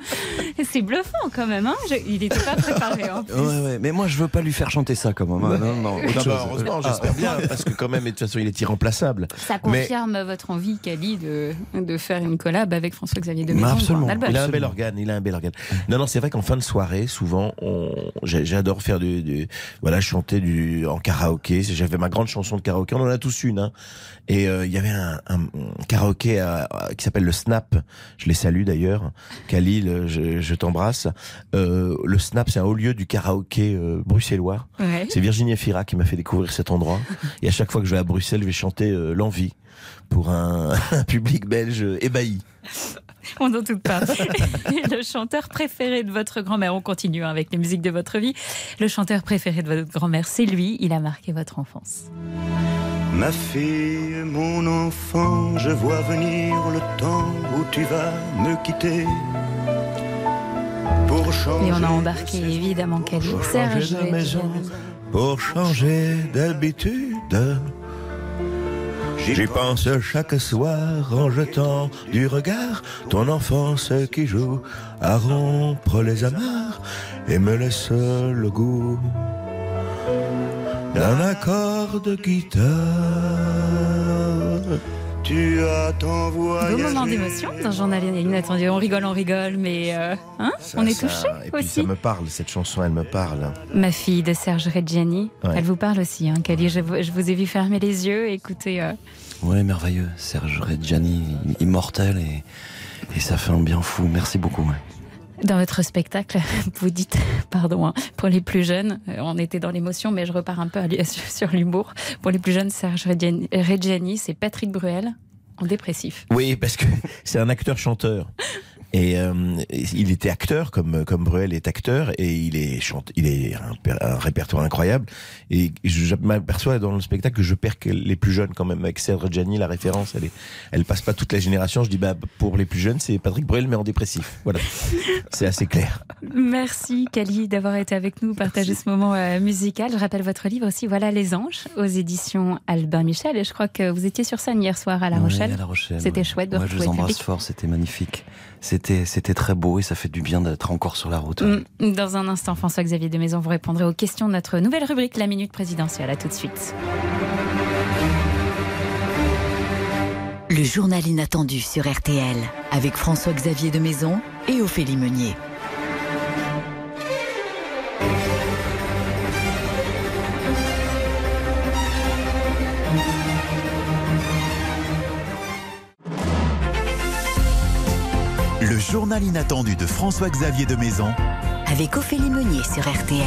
C'est bluffant quand même. Hein Je- Il n'était pas préparé. En plus. Ouais, ouais, mais moi je veux pas lui faire chanter ça comme moi. Non, non, autre Non, bah, chose. heureusement, Ah, j'espère bien, *laughs* parce que quand même, de toute façon, il est irremplaçable. Ça Mais- confirme votre envie, Cali, de, de faire une collab avec François Xavier de Mais Maison. absolument. un. Il a un bel organe. Il a un bel organe. Non, non, c'est vrai qu'en fin de soirée, souvent, on... j'adore faire du, du- voilà, chanter du en karaoké. J'avais ma grande chanson de karaoké. On en a tous une. Hein. Et euh, il y avait un, un karaoké à- à- qui s'appelle le Snap. Je les salue d'ailleurs. Khalil, je, je t'embrasse. Euh, le Snap, c'est un haut lieu du karaoké euh, bruxellois. Ouais. C'est Virginie Fira qui m'a fait découvrir cet endroit. *laughs* Et à chaque fois que je vais à Bruxelles, je vais chanter euh, l'envie pour un, *laughs* un public belge ébahi. On n'en doute pas. *laughs* Le chanteur préféré de votre grand-mère, on continue hein, avec les musiques de votre vie. Le chanteur préféré de votre grand-mère, c'est lui. Il a marqué votre enfance. Ma fille, mon enfant, je vois venir le temps où tu vas me quitter. Pour changer Et on a embarqué évidemment Cali, Serge. de maison pour changer d'habitude. J'y pense chaque soir en jetant du regard ton enfance qui joue à rompre les amarres et me laisse le goût d'un accord de guitare. Tu as ton Beau voyage. moment d'émotion dans Journal inattendu. On rigole, on rigole, mais euh, hein, on est touché Et puis aussi. ça me parle, cette chanson, elle me parle. Ma fille de Serge Reggiani, Ouais. elle vous parle aussi. Hein, Cali, je, vous- je vous ai vu fermer les yeux, écoutez. euh, Ouais, merveilleux. Serge Reggiani, immortel et, et ça fait un bien fou. Merci beaucoup. ouais. Dans votre spectacle, *laughs* vous dites, pardon, hein, pour les plus jeunes, euh, on était dans l'émotion, mais je repars un peu *laughs* sur, l'humour. Pour les plus jeunes, Serge Reggiani, c'est Patrick Bruel en dépressif. Oui, parce que *laughs* c'est un acteur-chanteur. Et euh, il était acteur comme comme Bruel est acteur et il est chante, il est un, per- un répertoire incroyable et je, je m'aperçois dans le spectacle que je perds que les plus jeunes quand même avec Serge Reggiani la référence elle est elle passe pas toute la génération je dis bah pour les plus jeunes c'est Patrick Bruel mais en dépressif voilà c'est assez clair Merci Cali d'avoir été avec nous, partager ce moment euh, musical. Je rappelle votre livre aussi, Voilà les anges, aux éditions Albin Michel. Et je crois que vous étiez sur scène hier soir à La Rochelle. à La Rochelle, C'était ouais. chouette de Ouais, je vous embrasse public. fort, c'était magnifique. C'était, c'était très beau et ça fait du bien d'être encore sur la route. Mm. Dans un instant, François-Xavier de Maison, vous répondrez aux questions de notre nouvelle rubrique, la Minute Présidentielle. À tout de suite. Le journal inattendu sur RTL avec François-Xavier de Maison et Ophélie Meunier. Journal inattendu de François-Xavier de Maison Avec Ophélie Meunier sur RTL.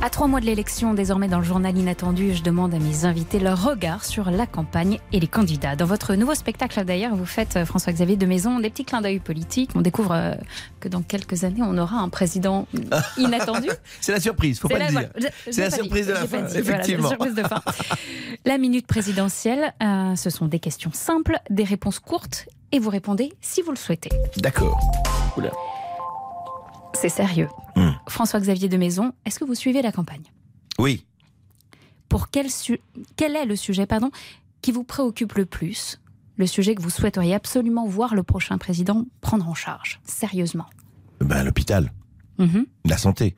À trois mois de l'élection, désormais dans le journal inattendu, je demande à mes invités leur regard sur la campagne et les candidats. Dans votre nouveau spectacle, d'ailleurs, vous faites, euh, François-Xavier de Maison, des petits clins d'œil politiques. On découvre euh, que dans quelques années, on aura un président *laughs* inattendu. c'est la surprise faut C'est pas la- le dire c'est la pas dit, surprise de la pas fin dit, voilà, c'est la effectivement surprise de fin. *laughs* La minute présidentielle, euh, ce sont des questions simples, des réponses courtes, et vous répondez si vous le souhaitez. d'accord. C'est sérieux. Hmm. François-Xavier de Maison, est-ce que vous suivez la campagne? Oui Pour quel, su- quel est le sujet pardon, qui vous préoccupe le plus? Le sujet que vous souhaiteriez absolument voir le prochain président prendre en charge, sérieusement? Ben l'hôpital Mhm. la santé.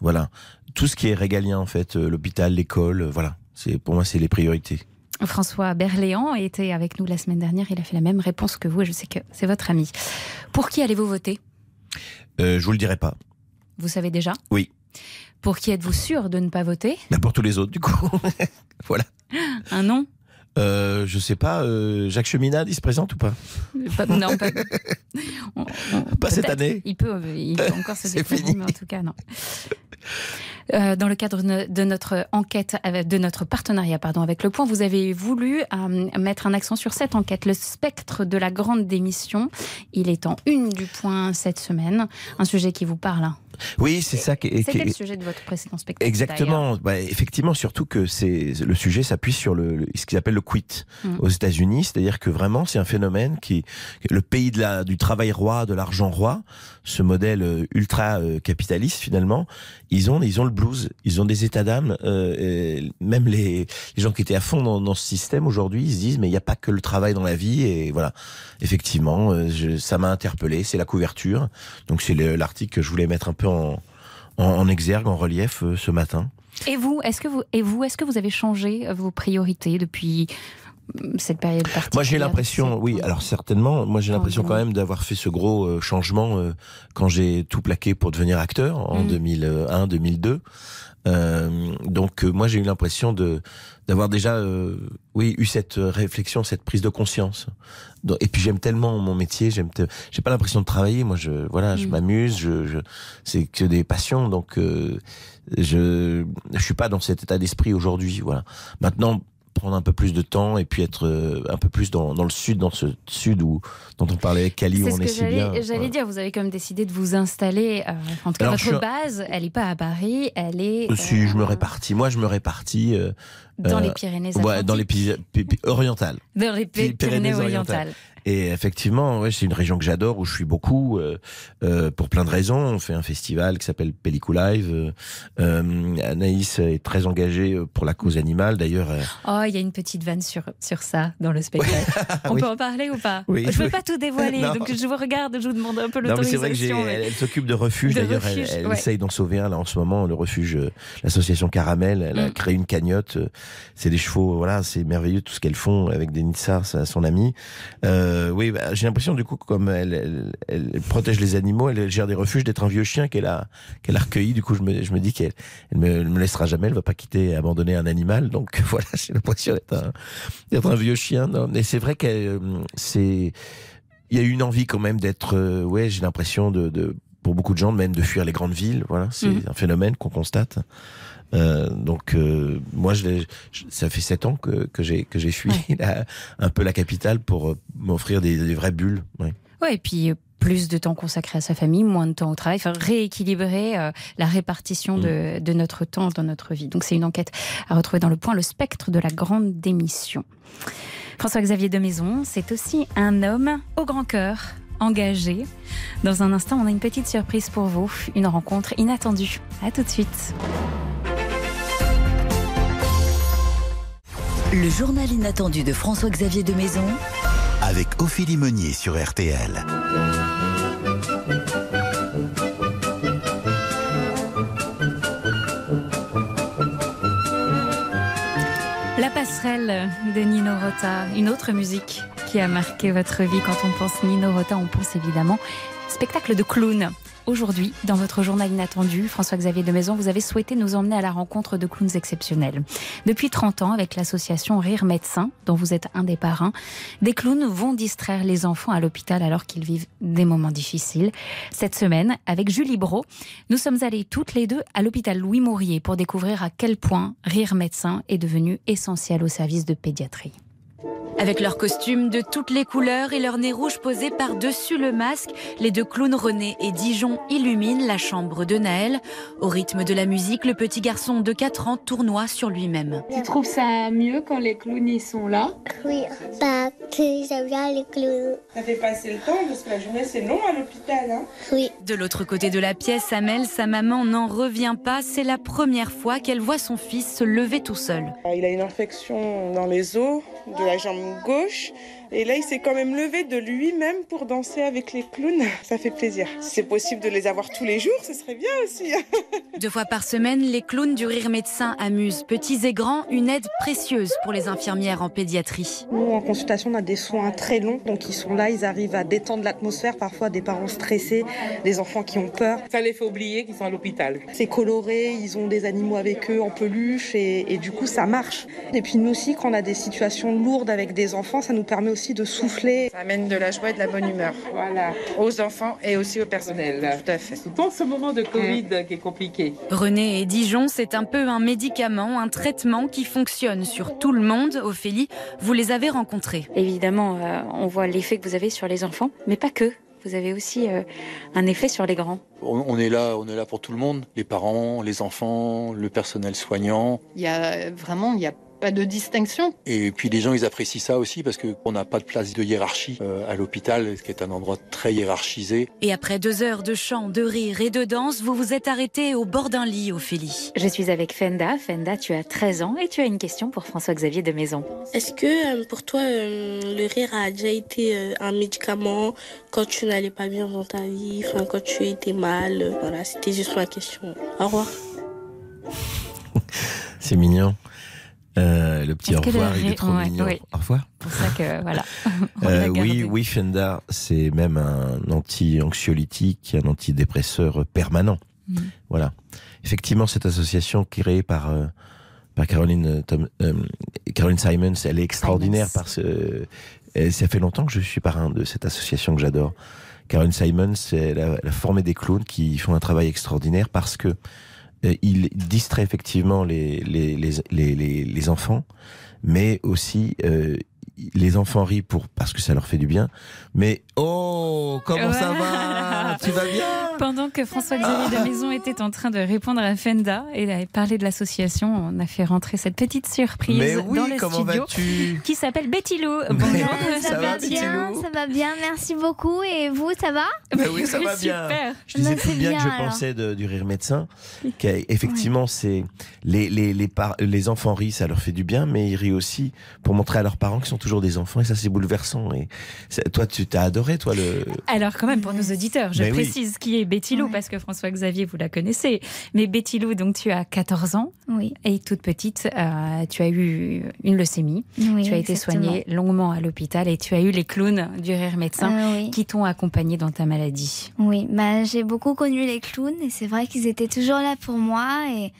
Voilà. Tout ce qui est régalien, en fait, euh, l'hôpital, l'école, euh, voilà. C'est, pour moi, c'est les priorités. François Berléand était avec nous la semaine dernière. Il a fait la même réponse que vous et je sais que c'est votre ami. Pour qui allez-vous voter? Euh, je vous le dirai pas. Vous savez déjà? Oui. Pour qui êtes-vous sûr de ne pas voter? Ben, pour tous les autres, du coup. *laughs* voilà. Un nom? Euh, je sais pas, euh, Jacques Cheminade, il se présente ou pas? Pas- Non, pas, on- *laughs* on- Pas cette année. Il peut, il peut encore se *laughs* défendre, mais en tout cas, non. Euh, dans le cadre de notre enquête, avec- de notre partenariat pardon, avec Le Point, vous avez voulu euh, mettre un accent sur cette enquête, le spectre de la grande démission. Il est en une du Point cette semaine, un sujet qui vous parle. Oui, c'est ça qui est. C'était le sujet de votre précédent spectacle. Exactement. Bah, effectivement, surtout que c'est le sujet s'appuie sur le, le- ce qu'ils appellent le quit Mm. aux États-Unis, c'est-à-dire que vraiment c'est un phénomène qui le pays de la du travail roi, de l'argent roi, ce modèle euh, ultra euh, capitaliste finalement, ils ont ils ont le blues, ils ont des états d'âme. euh, même les, les gens qui étaient à fond dans, dans ce système aujourd'hui, ils se disent mais il n'y a pas que le travail dans la vie et voilà. Effectivement, euh, je- ça m'a interpellé. C'est la couverture, donc c'est le- l'article que je voulais mettre un peu en en, en exergue, en relief euh, ce matin. Et vous, est-ce que vous, et vous, est-ce que vous avez changé euh, vos priorités depuis euh, cette période particulière? Moi, j'ai l'impression, oui, alors certainement, moi j'ai l'impression quand même d'avoir fait ce gros euh, changement euh, quand j'ai tout plaqué pour devenir acteur en Mhm. 2001, 2002. Euh, donc euh, moi j'ai eu l'impression de d'avoir déjà euh, oui eu cette euh, réflexion cette prise de conscience. Donc- et puis j'aime tellement mon métier j'aime j'ai pas l'impression de travailler. Moi je voilà je Mhm. m'amuse je, je c'est que des passions. Donc euh, je je suis pas dans cet état d'esprit aujourd'hui voilà. Maintenant prendre un peu plus de temps et puis être euh, un peu plus dans, dans le sud dans ce sud où dont on parlait avec Cali où on ce est que si j'allais bien j'allais Voilà. dire. Vous avez quand même décidé de vous installer. euh, en tout cas, Alors, votre base, elle n'est pas à Paris, elle est Euh, Si je me répartis, moi je me répartis euh, Dans euh, les Pyrénées ouais, dans les Py- Py- Py- orientales. dans les Py- Pyrénées orientales. Et effectivement, ouais, c'est une région que j'adore, où je suis beaucoup, euh, euh, pour plein de raisons. On fait un festival qui s'appelle Pellicou Live. Euh, euh, Anaïs est très engagée pour la cause animale. D'ailleurs, euh, Oh, il y a une petite vanne sur, sur ça dans le spectacle. *laughs* On Oui. peut en parler ou pas Oui, Je ne oui. pas tout dévoiler, *laughs* Non. donc je vous regarde, je vous demande un peu non, mais c'est vrai que l'autorisation. mais- elle, s'occupe de refuge. De D'ailleurs, elle, refuge, elle ouais. essaye d'en sauver un là en ce moment. Le refuge, l'association Caramel, elle a Mm. créé une cagnotte. C'est des chevaux, voilà, c'est merveilleux tout ce qu'elles font avec des Nitsar, sa- son ami. Euh, oui, bah, j'ai l'impression du coup, comme elle, elle, elle protège les animaux, elle gère des refuges, d'être un vieux chien qu'elle a, qu'elle a recueilli. Du coup, je me, je me dis qu'elle, elle me, elle me laissera jamais. Elle va pas quitter, et abandonner un animal. Donc *laughs* voilà, j'ai l'impression d'être un, d'être un vieux chien. Non, mais c'est vrai qu'elle, euh, c'est, il y a eu une envie quand même d'être, euh, ouais, j'ai l'impression de, de, pour beaucoup de gens, même de fuir les grandes villes. Voilà, c'est Mhm. un phénomène qu'on constate. Euh, donc euh, moi, je l'ai- je- ça fait sept ans que, que j'ai que j'ai fui *laughs* la- un peu la capitale pour euh, m'offrir des, des vraies bulles. ouais. Ouais, et puis plus de temps consacré à sa famille, moins de temps au travail, enfin rééquilibrer euh, la répartition de, de notre temps dans notre vie. Donc c'est une enquête à retrouver dans le point Le spectre de la grande démission. François-Xavier de Maison, c'est aussi un homme au grand cœur, engagé. Dans un instant, on a une petite surprise pour vous, une rencontre inattendue. À tout de suite. Le journal inattendu de François-Xavier de Maison. Avec Ophélie Meunier sur RTL. La passerelle de Nino Rota, une autre musique qui a marqué votre vie. Quand on pense Nino Rota, on pense évidemment spectacle de clown. Aujourd'hui, dans votre journal inattendu, François-Xavier de Maison, vous avez souhaité nous emmener à la rencontre de clowns exceptionnels. Depuis 30 ans, avec l'association Rire Médecin, dont vous êtes un des parrains, des clowns vont distraire les enfants à l'hôpital alors qu'ils vivent des moments difficiles. Cette semaine, avec Julie Bro, nous sommes allés toutes les deux à l'hôpital Louis Maurier pour découvrir à quel point Rire Médecin est devenu essentiel au service de pédiatrie. Avec leurs costumes de toutes les couleurs et leur nez rouge posé par-dessus le masque, les deux clowns René et Dijon illuminent la chambre de Naël. Au rythme de la musique, le petit garçon de 4 ans tournoie sur lui-même. Tu trouves ça mieux quand les clowns ils sont là? Oui, parce que j'aime bien les clowns. Ça fait passer le temps parce que la journée c'est long à l'hôpital. Hein oui. De l'autre côté de la pièce, Amel, sa maman, n'en revient pas. C'est la première fois qu'elle voit son fils se lever tout seul. Il a une infection dans les os de la jambe gauche. Et là, il s'est quand même levé de lui-même pour danser avec les clowns. *laughs* Ça fait plaisir. Si c'est possible de les avoir tous les jours, ce serait bien aussi. *laughs* Deux fois par semaine, les clowns du rire médecin amusent petits et grands, une aide précieuse pour les infirmières en pédiatrie. Nous, en consultation, on a des soins très longs. Donc, ils sont là, ils arrivent à détendre l'atmosphère. Parfois, des parents stressés, des enfants qui ont peur. Ça les fait oublier qu'ils sont à l'hôpital. C'est coloré, ils ont des animaux avec eux en peluche et, et du coup, ça marche. Et puis, nous aussi, quand on a des situations lourdes avec des enfants, ça nous permet aussi de souffler. Ça amène de la joie et de la bonne humeur. Voilà. Aux enfants et aussi au personnel. Tout à fait. En ce moment de Covid qui est compliqué. René et Dijon, c'est un peu un médicament, un traitement qui fonctionne sur tout le monde. Ophélie, vous les avez rencontrés. Évidemment, euh, on voit l'effet que vous avez sur les enfants, mais pas que. vous avez aussi euh, un effet sur les grands. On, on est là, on est là pour tout le monde, les parents, les enfants, le personnel soignant. Il y a vraiment, il y a pas de distinction. Et puis les gens, ils apprécient ça aussi parce qu'on n'a pas de place de hiérarchie euh, à l'hôpital, qui est un endroit très hiérarchisé. Et après deux heures de chant, de rire et de danse, vous vous êtes arrêté au bord d'un lit, Ophélie. Je suis avec Fenda. Fenda, tu as 13 ans et tu as une question pour François-Xavier de Maison. Est-ce que euh, pour toi, euh, le rire a déjà été euh, un médicament quand tu n'allais pas bien dans ta vie, enfin, quand tu étais mal euh, Voilà, c'était juste ma question. Au revoir. *laughs* C'est mignon. Euh, le petit au revoir, il est trop ouais, mignon. oui. Au revoir. C'est pour ça que, voilà. *laughs* Euh, oui, oui, Fenda, c'est même un anti-anxiolytique, un antidépresseur permanent. Mm. Voilà. Effectivement, cette association créée par euh, par Caroline euh, Tom- euh, Caroline Simons, elle est extraordinaire Simons. parce que ça fait longtemps que je suis parrain de cette association que j'adore. Caroline Simons, elle a, elle a formé des clowns qui font un travail extraordinaire parce que il distrait effectivement les les les les, les, les enfants, mais aussi euh, les enfants rient pour parce que ça leur fait du bien. Mais oh, comment ça va? Tu vas bien Pendant que François-Xavier de Maison était en train de répondre à Fenda et avait parlé de l'association, on a fait rentrer cette petite surprise Mais oui, dans le studio qui s'appelle Betty Lou. Bonjour. Ça, ça va va, bien, Lou ça va bien, merci beaucoup. Et vous, ça va Ben oui, ça va bien. Super. Je disais Ben, tout bien, que je pensais de- du rire médecin. Qu'effectivement, c'est les les les, par- les enfants rient, ça leur fait du bien, mais ils rient aussi pour montrer à leurs parents qu'ils sont toujours des enfants et ça c'est bouleversant. Et toi, tu t'as adoré toi le. Alors quand même pour nos auditeurs, je Mais oui. précise qui est Betty Lou parce que François-Xavier vous la connaissez. Mais Betty Lou, donc tu as 14 ans Oui. et toute petite, euh, tu as eu une leucémie. Oui, tu as été exactement. soignée longuement à l'hôpital et tu as eu les clowns du rire médecin Euh, oui. qui t'ont accompagné dans ta maladie. Oui, bah, j'ai beaucoup connu les clowns et c'est vrai qu'ils étaient toujours là pour moi et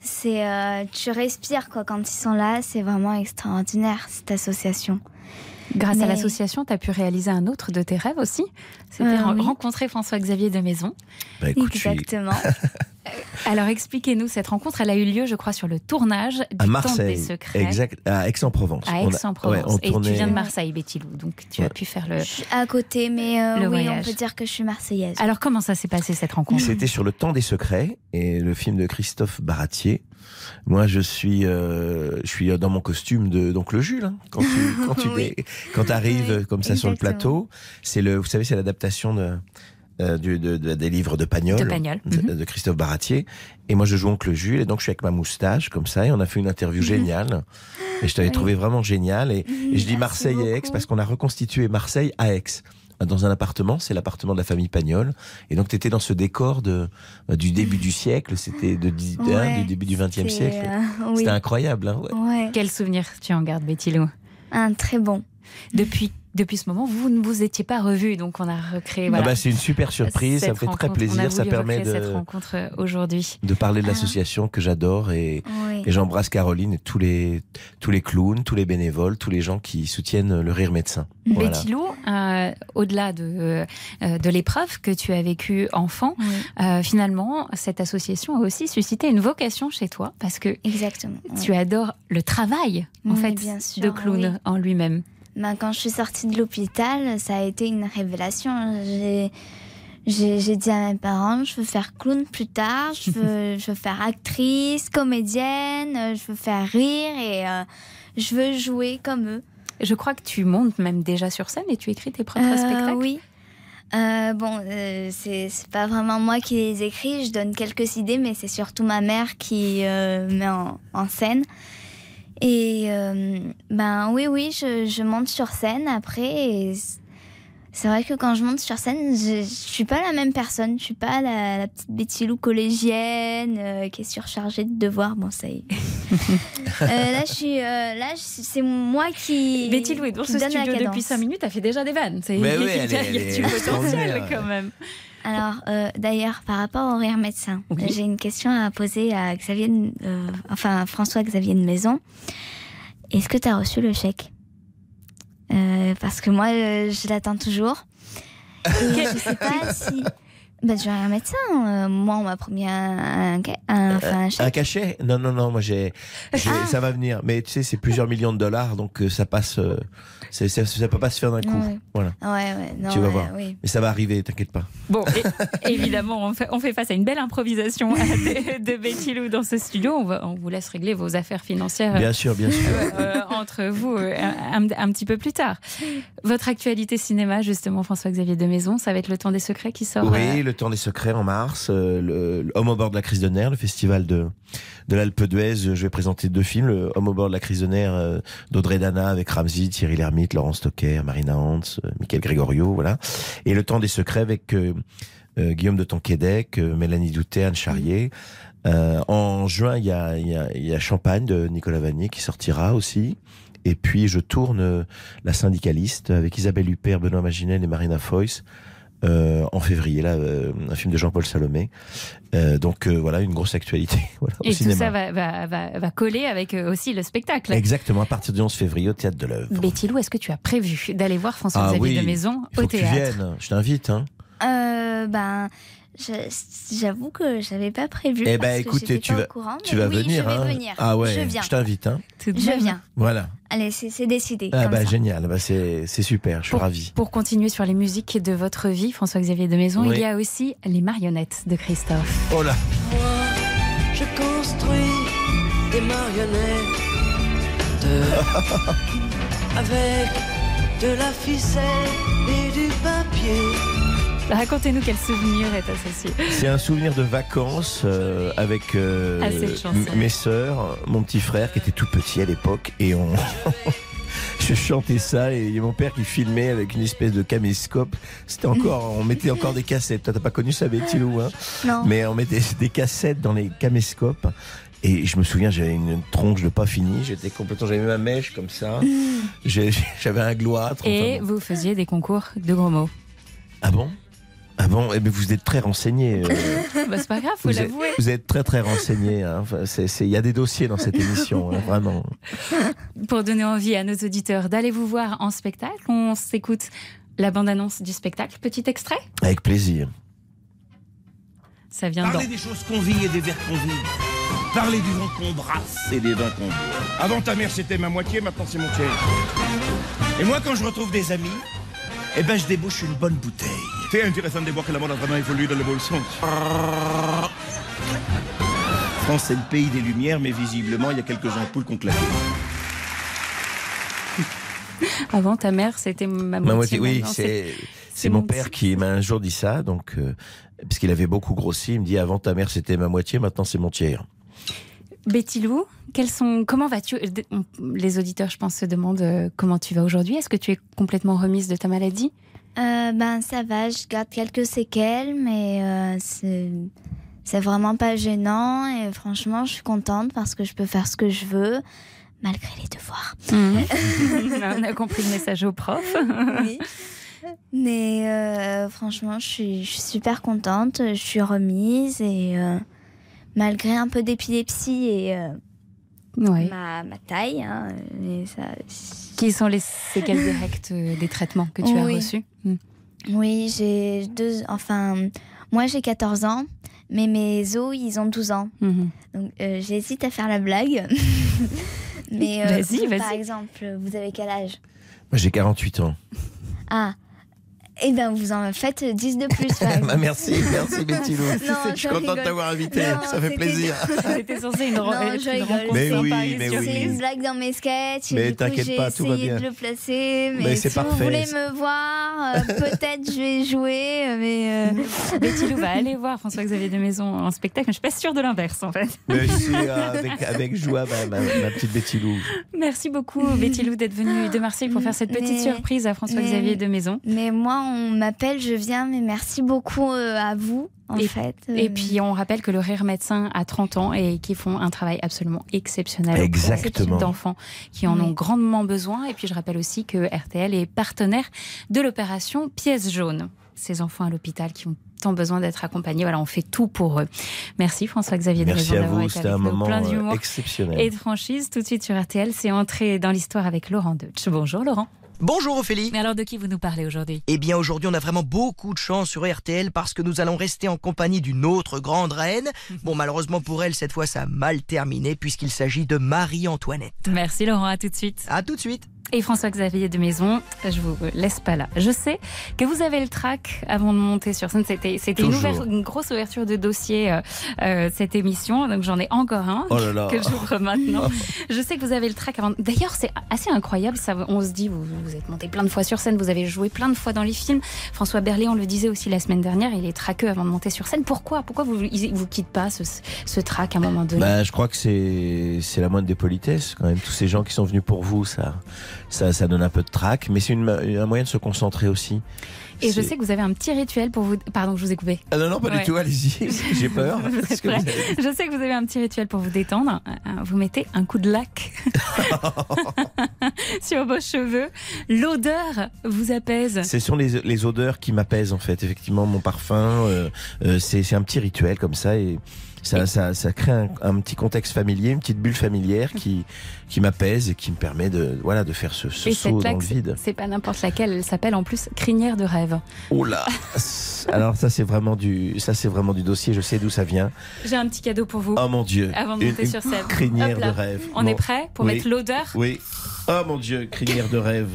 c'est euh, tu respires quoi quand ils sont là, c'est vraiment extraordinaire cette association. Grâce à l'association, tu as pu réaliser un autre de tes rêves aussi. C'était Euh, oui. rencontrer François-Xavier de Maison. Bah, écoute, je suis- Exactement. *laughs* Alors expliquez-nous, cette rencontre, elle a eu lieu, je crois, sur le tournage du à Temps des Secrets. exact, à Aix-en-Provence. À On a- ouais, Aix-en-Provence. on Et tu viens de Marseille, Betty Lou, donc tu as pu faire le. à côté, mais euh, Le oui, voyage. on peut dire que je suis marseillaise. Alors comment ça s'est passé cette rencontre? C'était sur le temps des secrets et le film de Christophe Baratier. Moi, je suis, euh, je suis dans mon costume de donc le Jules. hein, quand tu, *laughs* quand tu Oui. dé- quand arrives comme ça sur le plateau, c'est le, vous savez, c'est l'adaptation de, euh, du- de- de- des livres de Pagnol, De Pagnol, de, mhm. de Christophe Baratier. Et moi, je joue oncle Jules et donc je suis avec ma moustache comme ça et on a fait une interview géniale. Et je t'avais trouvé vraiment génial. Et, et je dis Marseille et Aix parce qu'on a reconstitué Marseille à Aix dans un appartement, c'est l'appartement de la famille Pagnol. Et donc, tu étais dans ce décor de, euh, du début du siècle, c'était de, hein, Ouais, du début du XXe siècle. euh, oui. C'était incroyable. Hein, ouais. Ouais, Quel souvenir tu en gardes, Betty Lou? Un très bon. Depuis, depuis ce moment, vous ne vous étiez pas revus, donc on a recréé. Ah Voilà, bah, c'est une super surprise, ça me fait très plaisir, ça permet de- cette rencontre euh, aujourd'hui. de parler de l'association que j'adore et, Oui. et j'embrasse Caroline et tous les, tous les clowns, tous les bénévoles, tous les gens qui soutiennent le rire médecin. Voilà. Betty Lou, euh, au-delà de, euh, de l'épreuve que tu as vécue enfant, euh, finalement, cette association a aussi suscité une vocation chez toi parce que Exactement. tu adores le travail en Oui, fait bien sûr, de clown oui. en lui-même. Ben, quand je suis sortie de l'hôpital, ça a été une révélation. J'ai, dit à mes parents, je veux faire clown plus tard, je veux, *laughs* je veux faire actrice, comédienne, je veux faire rire et euh, je veux jouer comme eux. Je crois que tu montes même déjà sur scène et tu écris tes propres Euh, spectacles. Oui. Euh, bon, euh, c'est pas vraiment moi qui les écris, je donne quelques idées, mais c'est surtout ma mère qui euh, met en, en scène. Et euh, ben oui, oui, je, je monte sur scène après. c'est vrai que quand je monte sur scène, je, je suis pas la même personne. Je suis pas la, la petite Betty Lou collégienne euh, qui est surchargée de devoirs. Bon, ça y est. *laughs* Euh, là, je suis, euh, là, c'est moi qui. Betty Lou est dans qui ce studio depuis 5 minutes, a fait déjà des vannes. C'est- Mais il oui, y a- elle est- il y a elle est potentiel quand même. Alors, euh, d'ailleurs, par rapport au rire médecin, Oui. j'ai une question à poser à Xavier, euh, enfin François Xavier de Maison. Est-ce que tu as reçu le chèque? Euh, Parce que moi, euh, je l'attends toujours. *laughs* Et je sais pas si. Ben, je vais un médecin. Euh, moi, on m'a promis un, un, un, enfin, un chèque. Un cachet? Non, non, non, moi j'ai. j'ai- Ah. Ça va venir. Mais tu sais, c'est plusieurs millions de dollars, donc euh, ça passe. euh, c'est- ça, ça peut pas se faire d'un coup. Ouais. Voilà. Ouais, ouais. Non, tu vas ouais, voir. oui. Mais ça va arriver, t'inquiète pas. Bon, et- *laughs* évidemment, on fait, on fait face à une belle improvisation de, de Betty Lou dans ce studio. On, va- on vous laisse régler vos affaires financières. Bien sûr, bien sûr. euh, entre vous euh, un, un petit peu plus tard. Votre actualité cinéma, justement, François-Xavier de Maison, ça va être Le Temps des Secrets qui sort. Oui, euh, le temps des secrets en mars, euh, Homme au bord de la crise de nerfs, le festival de, de l'Alpe d'Huez. Je vais présenter deux films, Homme au bord de la crise de nerfs euh, d'Audrey Dana avec Ramsey, Thierry Lhermitte, Laurence Stocker, Marina Hans, euh, Michael Gregorio, voilà. Et le temps des secrets avec euh, Guillaume de Tonquédec, Mélanie Doutet, Anne Charrier. En juin, il y a, y, a, Champagne de Nicolas Vanier qui sortira aussi. Et puis je tourne La syndicaliste avec Isabelle Huppert, Benoît Maginel et Marina Foïs euh, en février, là, euh, un film de Jean-Paul Salomé. Euh, donc voilà, une grosse actualité *laughs* voilà, au Et tout cinéma. ça va, va, va, va coller avec aussi le spectacle. Exactement, à partir du 11 février au Théâtre de l'œuvre. Betty Lou, est-ce que tu as prévu d'aller voir Ah François-Xavier oui, de Maison au que tu théâtre viennes, je t'invite. Hein. Euh, ben, j'avoue que j'avais pas prévu. Eh ben écoutez, tu pas vas, au courant, tu mais vas oui, venir. Je vais hein. venir. Ah ouais, je viens. t'invite. Hein. Je viens. Voilà. Allez, c'est décidé. Ah comme bah ça. génial, bah, c'est super, je suis ravi. Pour continuer sur les musiques de votre vie, François-Xavier de Maison, Oui. il y a aussi les marionnettes de Christophe. Oh là Moi, je construis des marionnettes de- *laughs* avec de la ficelle et du papier. Racontez-nous quel souvenir est associé. C'est un souvenir de vacances euh, avec euh, Ah, mes sœurs, mon petit frère qui était tout petit à l'époque et on *laughs* je chantais ça et il y a mon père qui filmait avec une espèce de caméscope. C'était encore on mettait encore des cassettes. Toi t'as pas connu ça Betty Lou hein? Non. Mais on mettait des cassettes dans les caméscopes. Et je me souviens, j'avais une tronche de pas finie. J'étais complètement, j'avais ma mèche comme ça. J'ai- *laughs* J'avais un gloître. enfin Et bon. vous faisiez des concours de gros mots. Ah bon? Ah bon Eh bien, vous êtes très renseigné. euh, *laughs* bah, c'est pas grave, faut vous, êtes, l'avouer. vous êtes très très renseigné. hein. Enfin, Il y a des dossiers dans cette *laughs* émission, hein, vraiment. Pour donner envie à nos auditeurs d'aller vous voir en spectacle, on s'écoute la bande-annonce du spectacle. Petit extrait Avec plaisir. Ça vient dans. Parler des choses qu'on vit et des verres qu'on vit. Parler du vent qu'on brasse et des vins qu'on boit. Avant ta mère c'était ma moitié, maintenant c'est mon tiers. Et moi quand je retrouve des amis, eh ben je débouche une bonne bouteille. C'est intéressant de voir que la mode a vraiment évolué dans le bon sens. France c'est le pays des lumières, mais visiblement il y a quelques ampoules qu'on claqué. *laughs* Avant, ta mère, c'était ma Ma moitié. moitié, oui, c'est mon père qui m'a un jour dit ça, donc euh, parce qu'il avait beaucoup grossi, il me dit avant ta mère c'était ma moitié, maintenant c'est mon tiers. Betty Lou, quels sont, comment vas-tu Les auditeurs, je pense, se demandent euh, comment tu vas aujourd'hui? Est-ce que tu es complètement remise de ta maladie? Euh, ben ça va, je garde quelques séquelles, mais euh, c'est c'est vraiment pas gênant et franchement je suis contente parce que je peux faire ce que je veux malgré les devoirs. *laughs* *laughs* On a compris le message au prof. Oui. Mais euh, franchement, je suis, je suis super contente, je suis remise et euh, malgré un peu d'épilepsie et euh, ma, ma taille, hein, ça, Qui sont les séquelles directes des traitements que tu as reçus? Oui, j'ai deux. Enfin, moi j'ai 14 ans, mais mes os ils ont 12 ans. Mhm. Donc euh, j'hésite à faire la blague. *laughs* mais euh, Vas-y, vous, vas-y. Par exemple, vous avez quel âge? Moi j'ai 48 ans. Ah. Eh ben, vous en faites 10 de plus. *laughs* Bah, merci, merci Betty Lou. *laughs* Non, je suis je content de t'avoir invité, Non, ça fait plaisir. *laughs* C'était censé une, Non, je une rencontre Mais oui, c'est une blague dans mes sketchs. Mais t'inquiète j'ai pas, tout va essayé bien. de le placer. Mais, Mais c'est si parfait. vous voulez me voir, euh, peut-être je vais jouer. Mais euh, Betty Lou va aller voir François-Xavier de Maison en spectacle, mais je suis pas sûre de l'inverse en fait. Mais si, euh, avec, avec joie, ma, ma- ma petite Betty Lou. Merci beaucoup Betty Lou d'être venue de Marseille pour faire cette petite Mais- surprise à François-Xavier de Maison. Mais moi, on m'appelle, je viens, mais merci beaucoup euh, à vous, en Et- fait. Et puis on rappelle que le Rire Médecin a 30 ans et qui font un travail absolument exceptionnel Exactement. d'enfants qui en ont grandement besoin. Et puis je rappelle aussi que RTL est partenaire de l'opération Pièce jaune. Ces enfants à l'hôpital qui ont tant besoin d'être accompagnés. Voilà, on fait tout pour eux. Merci François-Xavier de Merci à vous, c'était un moment plein euh, d'humour exceptionnel. et de franchise. Tout de suite sur RTL, c'est entré dans l'histoire avec Laurent Deutsch. Bonjour Laurent. Bonjour Ophélie. Mais alors de qui vous nous parlez aujourd'hui? Eh bien aujourd'hui on a vraiment beaucoup de chance sur RTL parce que nous allons rester en compagnie d'une autre grande reine. *laughs* Bon malheureusement pour elle cette fois ça a mal terminé puisqu'il s'agit de Marie-Antoinette. Merci Laurent, à tout de suite. À tout de suite. Et François-Xavier de Maison, je vous laisse pas là. Je sais que vous avez le trac avant de monter sur scène. C'était, c'était une, une grosse ouverture de dossier, euh, euh, cette émission. Donc j'en ai encore un Oh là là. que j'ouvre maintenant. *laughs* je sais que vous avez le trac avant. D'ailleurs, c'est assez incroyable. Ça, on se dit, vous, vous êtes monté plein de fois sur scène, vous avez joué plein de fois dans les films. François Berlé, on le disait aussi la semaine dernière, il est traqueux avant de monter sur scène. Pourquoi? Pourquoi vous vous quitte pas ce, ce trac à un moment donné? Bah, je crois que c'est c'est la moindre des politesses quand même. Tous ces gens qui sont venus pour vous, ça ça, ça donne un peu de trac, mais c'est un moyen de se concentrer aussi. Et je sais que vous avez un petit rituel pour vous. Pardon, je vous ai coupé. Ah non non pas Ouais. du tout. Allez-y. *laughs* J'ai peur. Que avez Je sais que vous avez un petit rituel pour vous détendre. Euh, Vous mettez un coup de lac *laughs* *laughs* sur vos cheveux. L'odeur vous apaise. Ce sont les, les odeurs qui m'apaisent en fait. Effectivement, mon parfum, euh, euh, c'est c'est un petit rituel comme ça et ça, ça, ça crée un, un petit contexte familier, une petite bulle familière qui, qui m'apaise et qui me permet de, voilà, de faire ce, ce Et saut cette dans le vide. c'est pas n'importe laquelle. Elle s'appelle en plus crinière de rêve. Oh là Alors ça c'est vraiment du, ça c'est vraiment du dossier. Je sais d'où ça vient. J'ai un petit cadeau pour vous. Oh mon Dieu Avant de Une- monter une sur scène. Crinière de rêve. On Bon. est prêt pour Oui. mettre l'odeur Oui. Oh mon Dieu, crinière de rêve.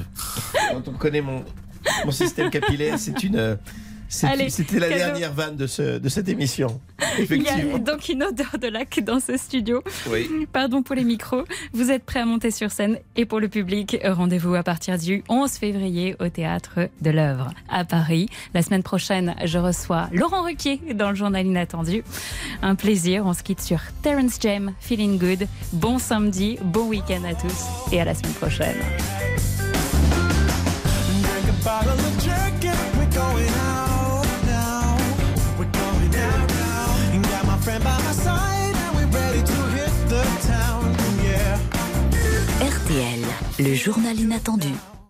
Quand on connaît mon, mon système capillaire, c'est une. C'était la dernière vanne de, ce, de cette émission. *laughs* Il y a Effectivement. donc une odeur de lac dans ce studio. Oui. Pardon pour les micros. Vous êtes prêts à monter sur scène et pour le public, rendez-vous à partir du 11 février au théâtre de l'œuvre à Paris. La semaine prochaine, je reçois Laurent Ruquier dans le journal inattendu. Un plaisir. On se quitte sur Terence James, Feeling Good. Bon samedi, bon week-end à tous et à la semaine prochaine. Drink a bottle of jerky, we're going out RTL, le journal inattendu.